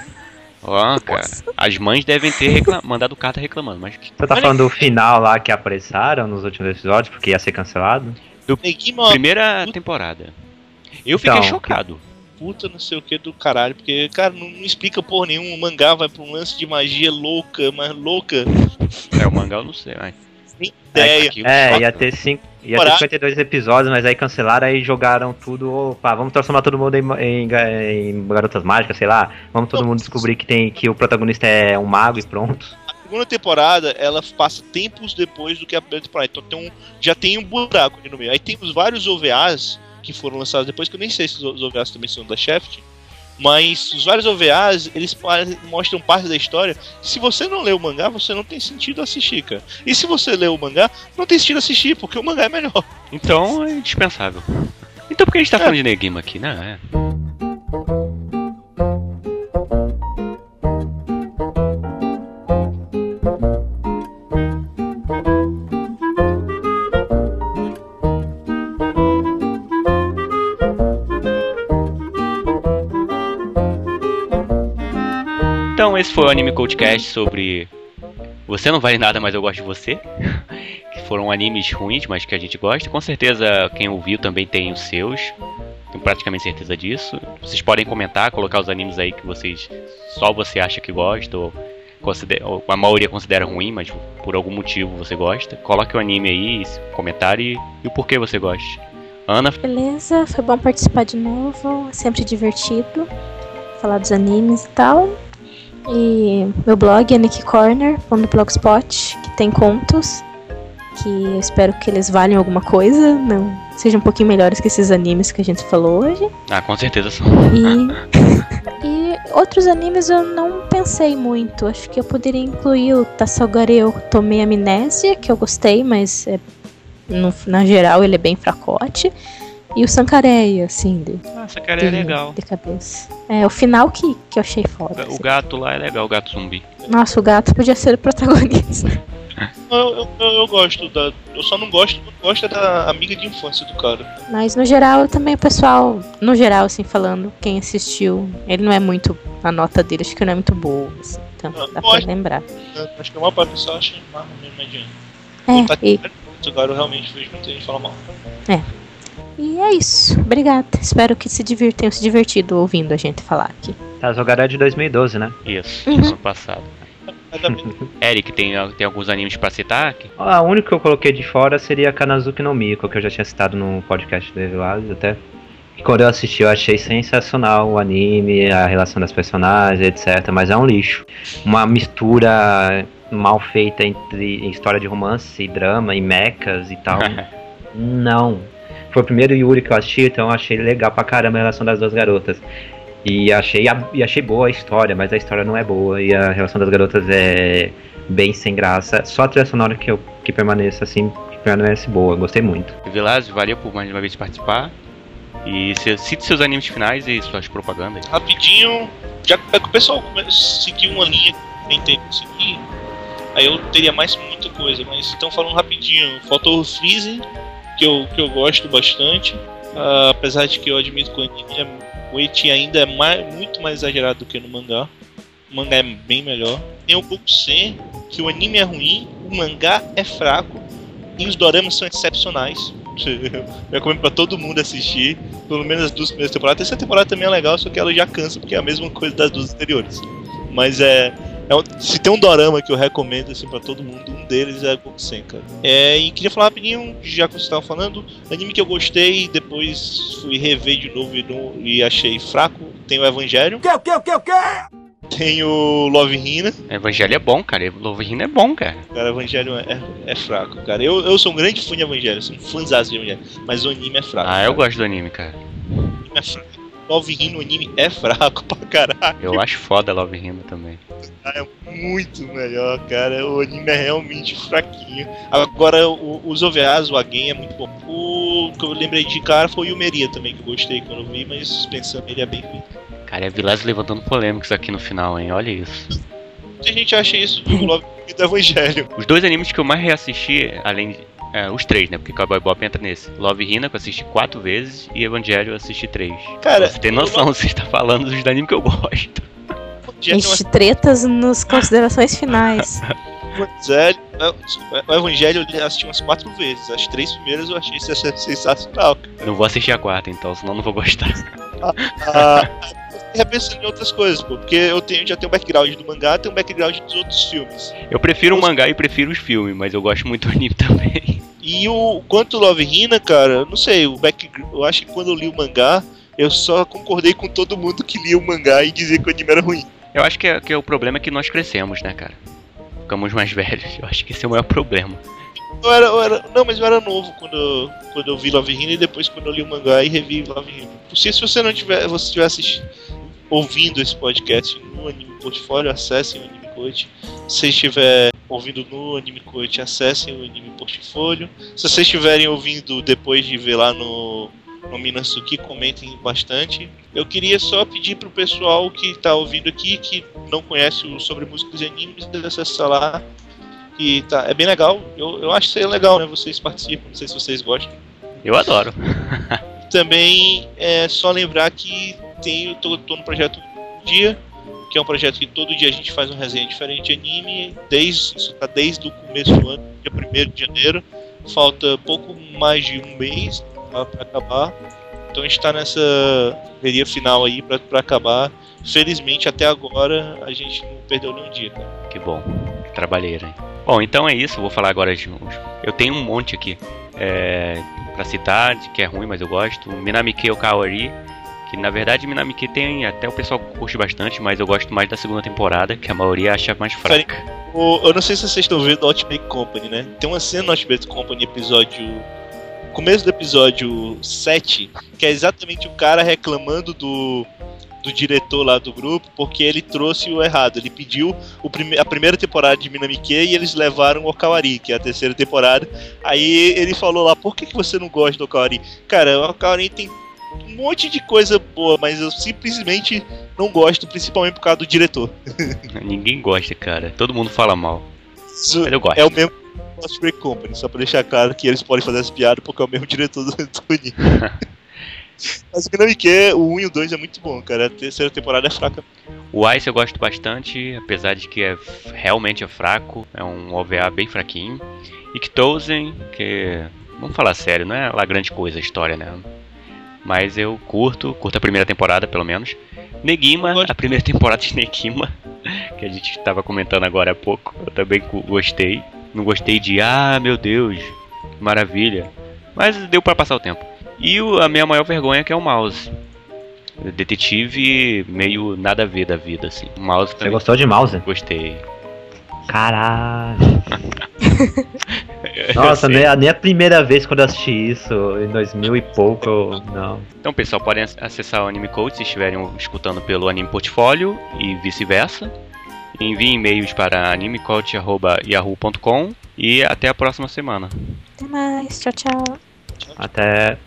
Ó, cara. As mães devem ter recla- mandado carta reclamando, mas. Você tá falando do final lá que apressaram nos últimos episódios, porque ia ser cancelado? É uma Primeira temporada. Eu fiquei Então, chocado. puta não sei o que do caralho, porque, cara, não, não explica porra nenhuma. O mangá vai pra um lance de magia louca, mas louca. É, o mangá eu não sei, mas. Nem ideia. É, choca. ia ter, cinco, ia ter Temporada. 52 episódios, mas aí cancelaram, aí jogaram tudo. Opa, vamos transformar todo mundo em, em em garotas mágicas, sei lá. Vamos todo mundo descobrir que, tem, que o protagonista é um mago e pronto. A segunda temporada, ela passa tempos depois do que a primeira temporada. Então tem um, já tem um buraco ali no meio. Aí tem os vários OVAs que foram lançados depois, que eu nem sei se os OVAs também são da Shaft. Mas os vários OVAs, eles mostram parte da história. Se você não lê o mangá, você não tem sentido assistir, cara. E se você lê o mangá, não tem sentido assistir, porque o mangá é melhor. Então é indispensável. Então por que a gente tá falando de Negima aqui, né? É. Então esse foi o Anime Codecast sobre Você Não Vale Nada, Mas Eu Gosto de Você. (laughs) Que foram animes ruins, mas que a gente gosta. Com certeza quem ouviu também tem os seus. Tenho praticamente certeza disso. Vocês podem comentar, colocar os animes aí que vocês. Só você acha que gosta, ou, considera, ou a maioria considera ruim, mas por algum motivo você gosta. Coloque o anime aí, comentário e, e o porquê você gosta. Ana, Beleza, foi bom participar de novo, sempre divertido falar dos animes e tal. E meu blog é nickcorner.blogspot, que tem contos, que eu espero que eles valham alguma coisa, não sejam um pouquinho melhores que esses animes que a gente falou hoje. ah, com certeza são. E, (laughs) e outros animes eu não pensei muito. Acho que eu poderia incluir o Tassogare Eu Tomei Amnésia, que eu gostei, mas é, no- na geral ele é bem fracote. E o Sankareia, assim, de, Essa cara é de- legal. de cabeça. É, o final que, que eu achei foda. O assim. gato lá é legal, o gato zumbi. Nossa, o gato podia ser o protagonista. (laughs) Eu, eu, eu- eu gosto da. Eu só não gosto, não gosto da amiga de infância do cara. Mas no geral, também o pessoal, no geral, assim, falando, quem assistiu, ele não é muito. A nota dele acho que não é muito boa. assim, então, Ah, dá pra pode. lembrar. né? Acho que a maior parte do pessoal acha mais ou menos mediano. É, e, Agora eu realmente vejo muita gente falar mal. E é isso. Obrigada. Espero que se divir, tenham se divertido ouvindo a gente falar aqui. Tá, Zogará é de 2012, né? Isso, Uhum. ano passado. (laughs) Eric, tem, tem alguns animes pra citar? aqui? A única que eu coloquei de fora seria Kanazuki no Miko, que eu já tinha citado no podcast dele lá, até. Quando eu assisti, eu achei sensacional o anime, a relação das personagens, etc. Mas é um lixo. Uma mistura mal feita entre história de romance e drama e mechas e tal. (laughs) Não. Foi o primeiro Yuri que eu assisti, então eu achei legal pra caramba a relação das duas garotas. E achei, a- e achei boa a história, mas a história não é boa e a relação das garotas é bem sem graça. Só a trilha sonora que, eu, que permaneça assim, que permanece boa. Gostei muito. Vilásio, valeu por mais uma vez participar. E se- cite seus animes finais e suas propagandas. Rapidinho, já que o pessoal seguir uma linha que eu tentei conseguir, aí eu teria mais muita coisa, mas então falando rapidinho, faltou o Freezing, que eu, que eu gosto bastante. ah, apesar de que eu admito que o anime é- o Eti ainda é mais, muito mais exagerado do que no mangá. O mangá é bem melhor. Tem o Bokusen, que o anime é ruim, o mangá é fraco e os doramas são excepcionais. (laughs) Eu recomendo pra todo mundo assistir, pelo menos as duas primeiras temporadas. A terceira temporada também é legal, só que ela já cansa, porque é a mesma coisa das duas anteriores. Mas é. É um- se tem um dorama que eu recomendo assim pra todo mundo, um deles é Gokusen, cara. É, e queria falar rapidinho, já que você estava falando, anime que eu gostei, depois fui rever de novo e, não- e achei fraco. Tem o Evangelho, Que, o que, o que, o que? tem o Love Hina. Evangelho é bom, cara. Love Hina é bom, cara. Cara, Evangelho é, é fraco, cara. Eu, eu sou um grande fã de Evangelho, sou um fãzaço de Evangelho, mas o anime é fraco. Ah, eu cara. gosto do anime, cara. O anime é fraco. Love Hina, o anime é fraco pra caralho. Eu acho foda Love Hina também. é muito melhor, cara. O anime é realmente fraquinho. Agora, o- os OVAs, o Again é muito bom. O que eu lembrei de cara foi o Meria também, que eu gostei quando eu vi, mas pensando ele é bem ruim. Cara, é Vilásio levantando polêmicas aqui no final, hein? Olha isso. Muita gente acha isso do Love e do Evangelho. Os dois animes que eu mais reassisti, além de. É, os três, né? Porque Cowboy Bop entra nesse. Love Hina, que eu assisti quatro vezes, e Evangelho eu assisti três. Cara, Você tem noção, (laughs) você está falando dos animes que eu gosto. Ixi, tretas nas considerações finais. (laughs) O Evangelho, o Evangelho eu assisti umas quatro vezes. As três primeiras eu achei sensacional. Não vou assistir a quarta, então, senão não vou gostar. Ah, repensando em outras coisas, pô, porque eu tenho, já tenho um background do mangá, tenho um background dos outros filmes. Eu prefiro o mangá e prefiro os filmes, mas eu gosto muito do anime (laughs) também. E o quanto Love Hina, cara, eu não sei, o back, eu acho que quando eu li o mangá, eu só concordei com todo mundo que lia o mangá e dizia que o anime era ruim. Eu acho que, é- que é o problema é que nós crescemos, né, cara? Ficamos mais velhos. Eu acho que esse é o maior problema. Eu era, eu era- não, mas eu era novo quando, quando eu vi Love Hina e depois quando eu li o mangá e revi Love Hina. Por si, se você não tiver, você assistindo, ouvindo esse podcast no Anime Portfólio, acessem o Anime Coach. Se você estiver ouvindo no Anime Coach, acessem o Anime Portfólio. Se vocês estiverem ouvindo depois de ver lá no, no Minasuki, comentem bastante. Eu queria só pedir pro pessoal que está ouvindo aqui, que não conhece o sobre músicas e animes, acessar lá. Que tá, é bem legal. Eu, eu acho que é legal, né? Vocês participam, não sei se vocês gostam. Eu adoro. (laughs) Também é só lembrar que tem, eu tô, tô no projeto Dia, que é um projeto que todo dia a gente faz uma resenha diferente de anime, desde, isso tá desde o começo do ano, dia 1 de janeiro. Falta pouco mais de um mês para acabar. Então a gente tá nessa correria final aí pra, pra acabar. Felizmente até agora a gente não perdeu nenhum dia, cara. Que bom. Que trabalheira, hein? Bom, então é isso. Vou falar agora de. Eu tenho um monte aqui. É, pra citar, que é ruim, mas eu gosto. Minamike Okawari. Que na verdade Minamike tem. Até o pessoal curte bastante, mas eu gosto mais da segunda temporada, que a maioria acha mais fraca. O- eu não sei se vocês estão vendo o Ultimate Company, né? Tem uma cena no Ultimate Company, episódio. Começo do episódio 7, que é exatamente o cara reclamando do, do diretor lá do grupo, porque ele trouxe o errado. Ele pediu o prime a primeira temporada de Minamike e eles levaram o Okawari, que é a terceira temporada. Aí ele falou lá, por que, que você não gosta do Okawari? Cara, o Okawari tem um monte de coisa boa, mas eu simplesmente não gosto, principalmente por causa do diretor. Ninguém gosta, cara. Todo mundo fala mal. Isso Mas eu gosto. É o mesmo Lost Break Company, só pra deixar claro que eles podem fazer essa piada porque é o mesmo (laughs) diretor do, anime. (laughs) Mas o Minamike, o 1 e o 2 é muito bom, cara. A terceira temporada é fraca. O Ice eu gosto bastante, apesar de que é realmente é fraco, é um OVA bem fraquinho. E Ktozen, que vamos falar sério, não é lá grande coisa a história, né? Mas eu curto, curto a primeira temporada pelo menos. Negima, a primeira (laughs) temporada de Negima, que a gente estava comentando agora há pouco, eu também gostei. Não gostei de, ah, meu Deus, que maravilha. Mas deu pra passar o tempo. E a minha maior vergonha que é o Mouse. Detetive meio nada a ver da vida, assim. Mouse Você também gostou de mouse? gostei. Caralho. (laughs) Nossa, nem a, nem a primeira vez quando eu assisti isso, em 2000 e pouco, eu- não. Então, pessoal, podem ac- acessar o Anime Code se estiverem escutando pelo Anime Portfólio e vice-versa. Enviem e-mails para animecode.yahoo.com e até a próxima semana. Até mais. Tchau, tchau. Até.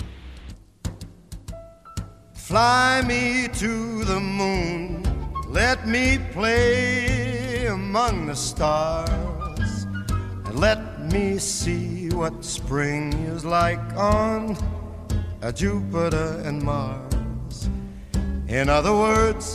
Fly me to the moon. Let me play among the stars. And let me see what spring is like on Jupiter and Mars. In other words,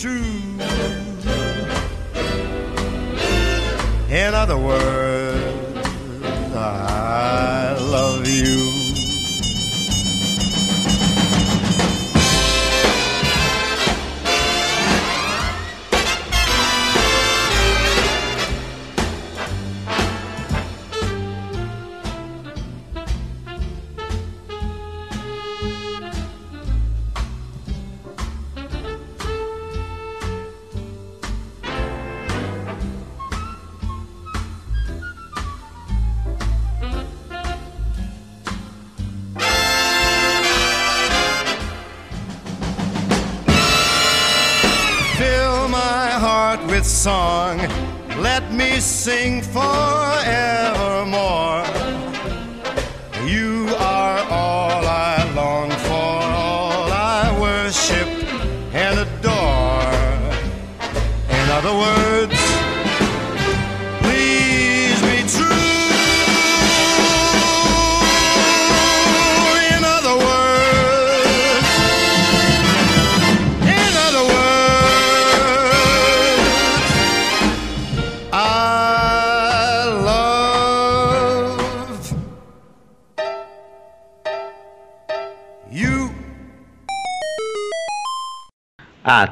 true. In other words, I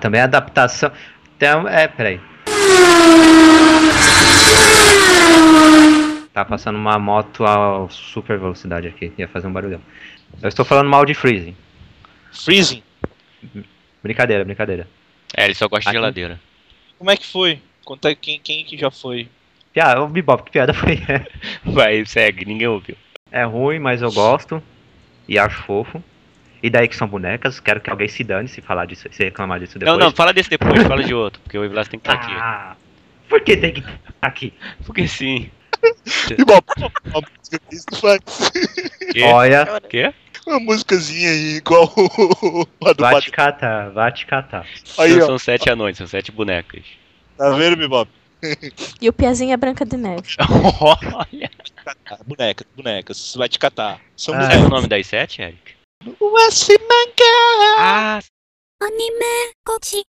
também a adaptação. Então, é, peraí. Tá passando uma moto a super velocidade aqui, ia fazer um barulhão. Eu estou falando mal de Freezing. Freezing, Brincadeira, brincadeira. É, ele só gosta de Aqui. geladeira. como é que foi? Conta quem, quem que já foi. Piada, ô Bebop, que piada foi? (laughs) Vai, segue, ninguém ouviu. É ruim, mas eu gosto. E acho fofo. E daí que são bonecas, quero que alguém se dane se falar disso, se reclamar disso Não, depois. não, fala desse depois, fala de outro, porque o Evilas tem que estar aqui. Ah, por que tem que estar aqui? Porque sim. (laughs) Bom, uma música que isso faz? Olha, Quê? uma musicazinha aí, igual a do vai te catar, vai te catar. Aí, Não ó. são sete anões, são sete bonecas. Tá vendo, Bebop? E o Piazinho é Branca de Neve. (laughs) Olha. Bonecas, bonecas. Vai te catar. São Ah. Sabe bonecas. o nome das sete, Eric? 무엇을 만가? 아, 언니만 혹시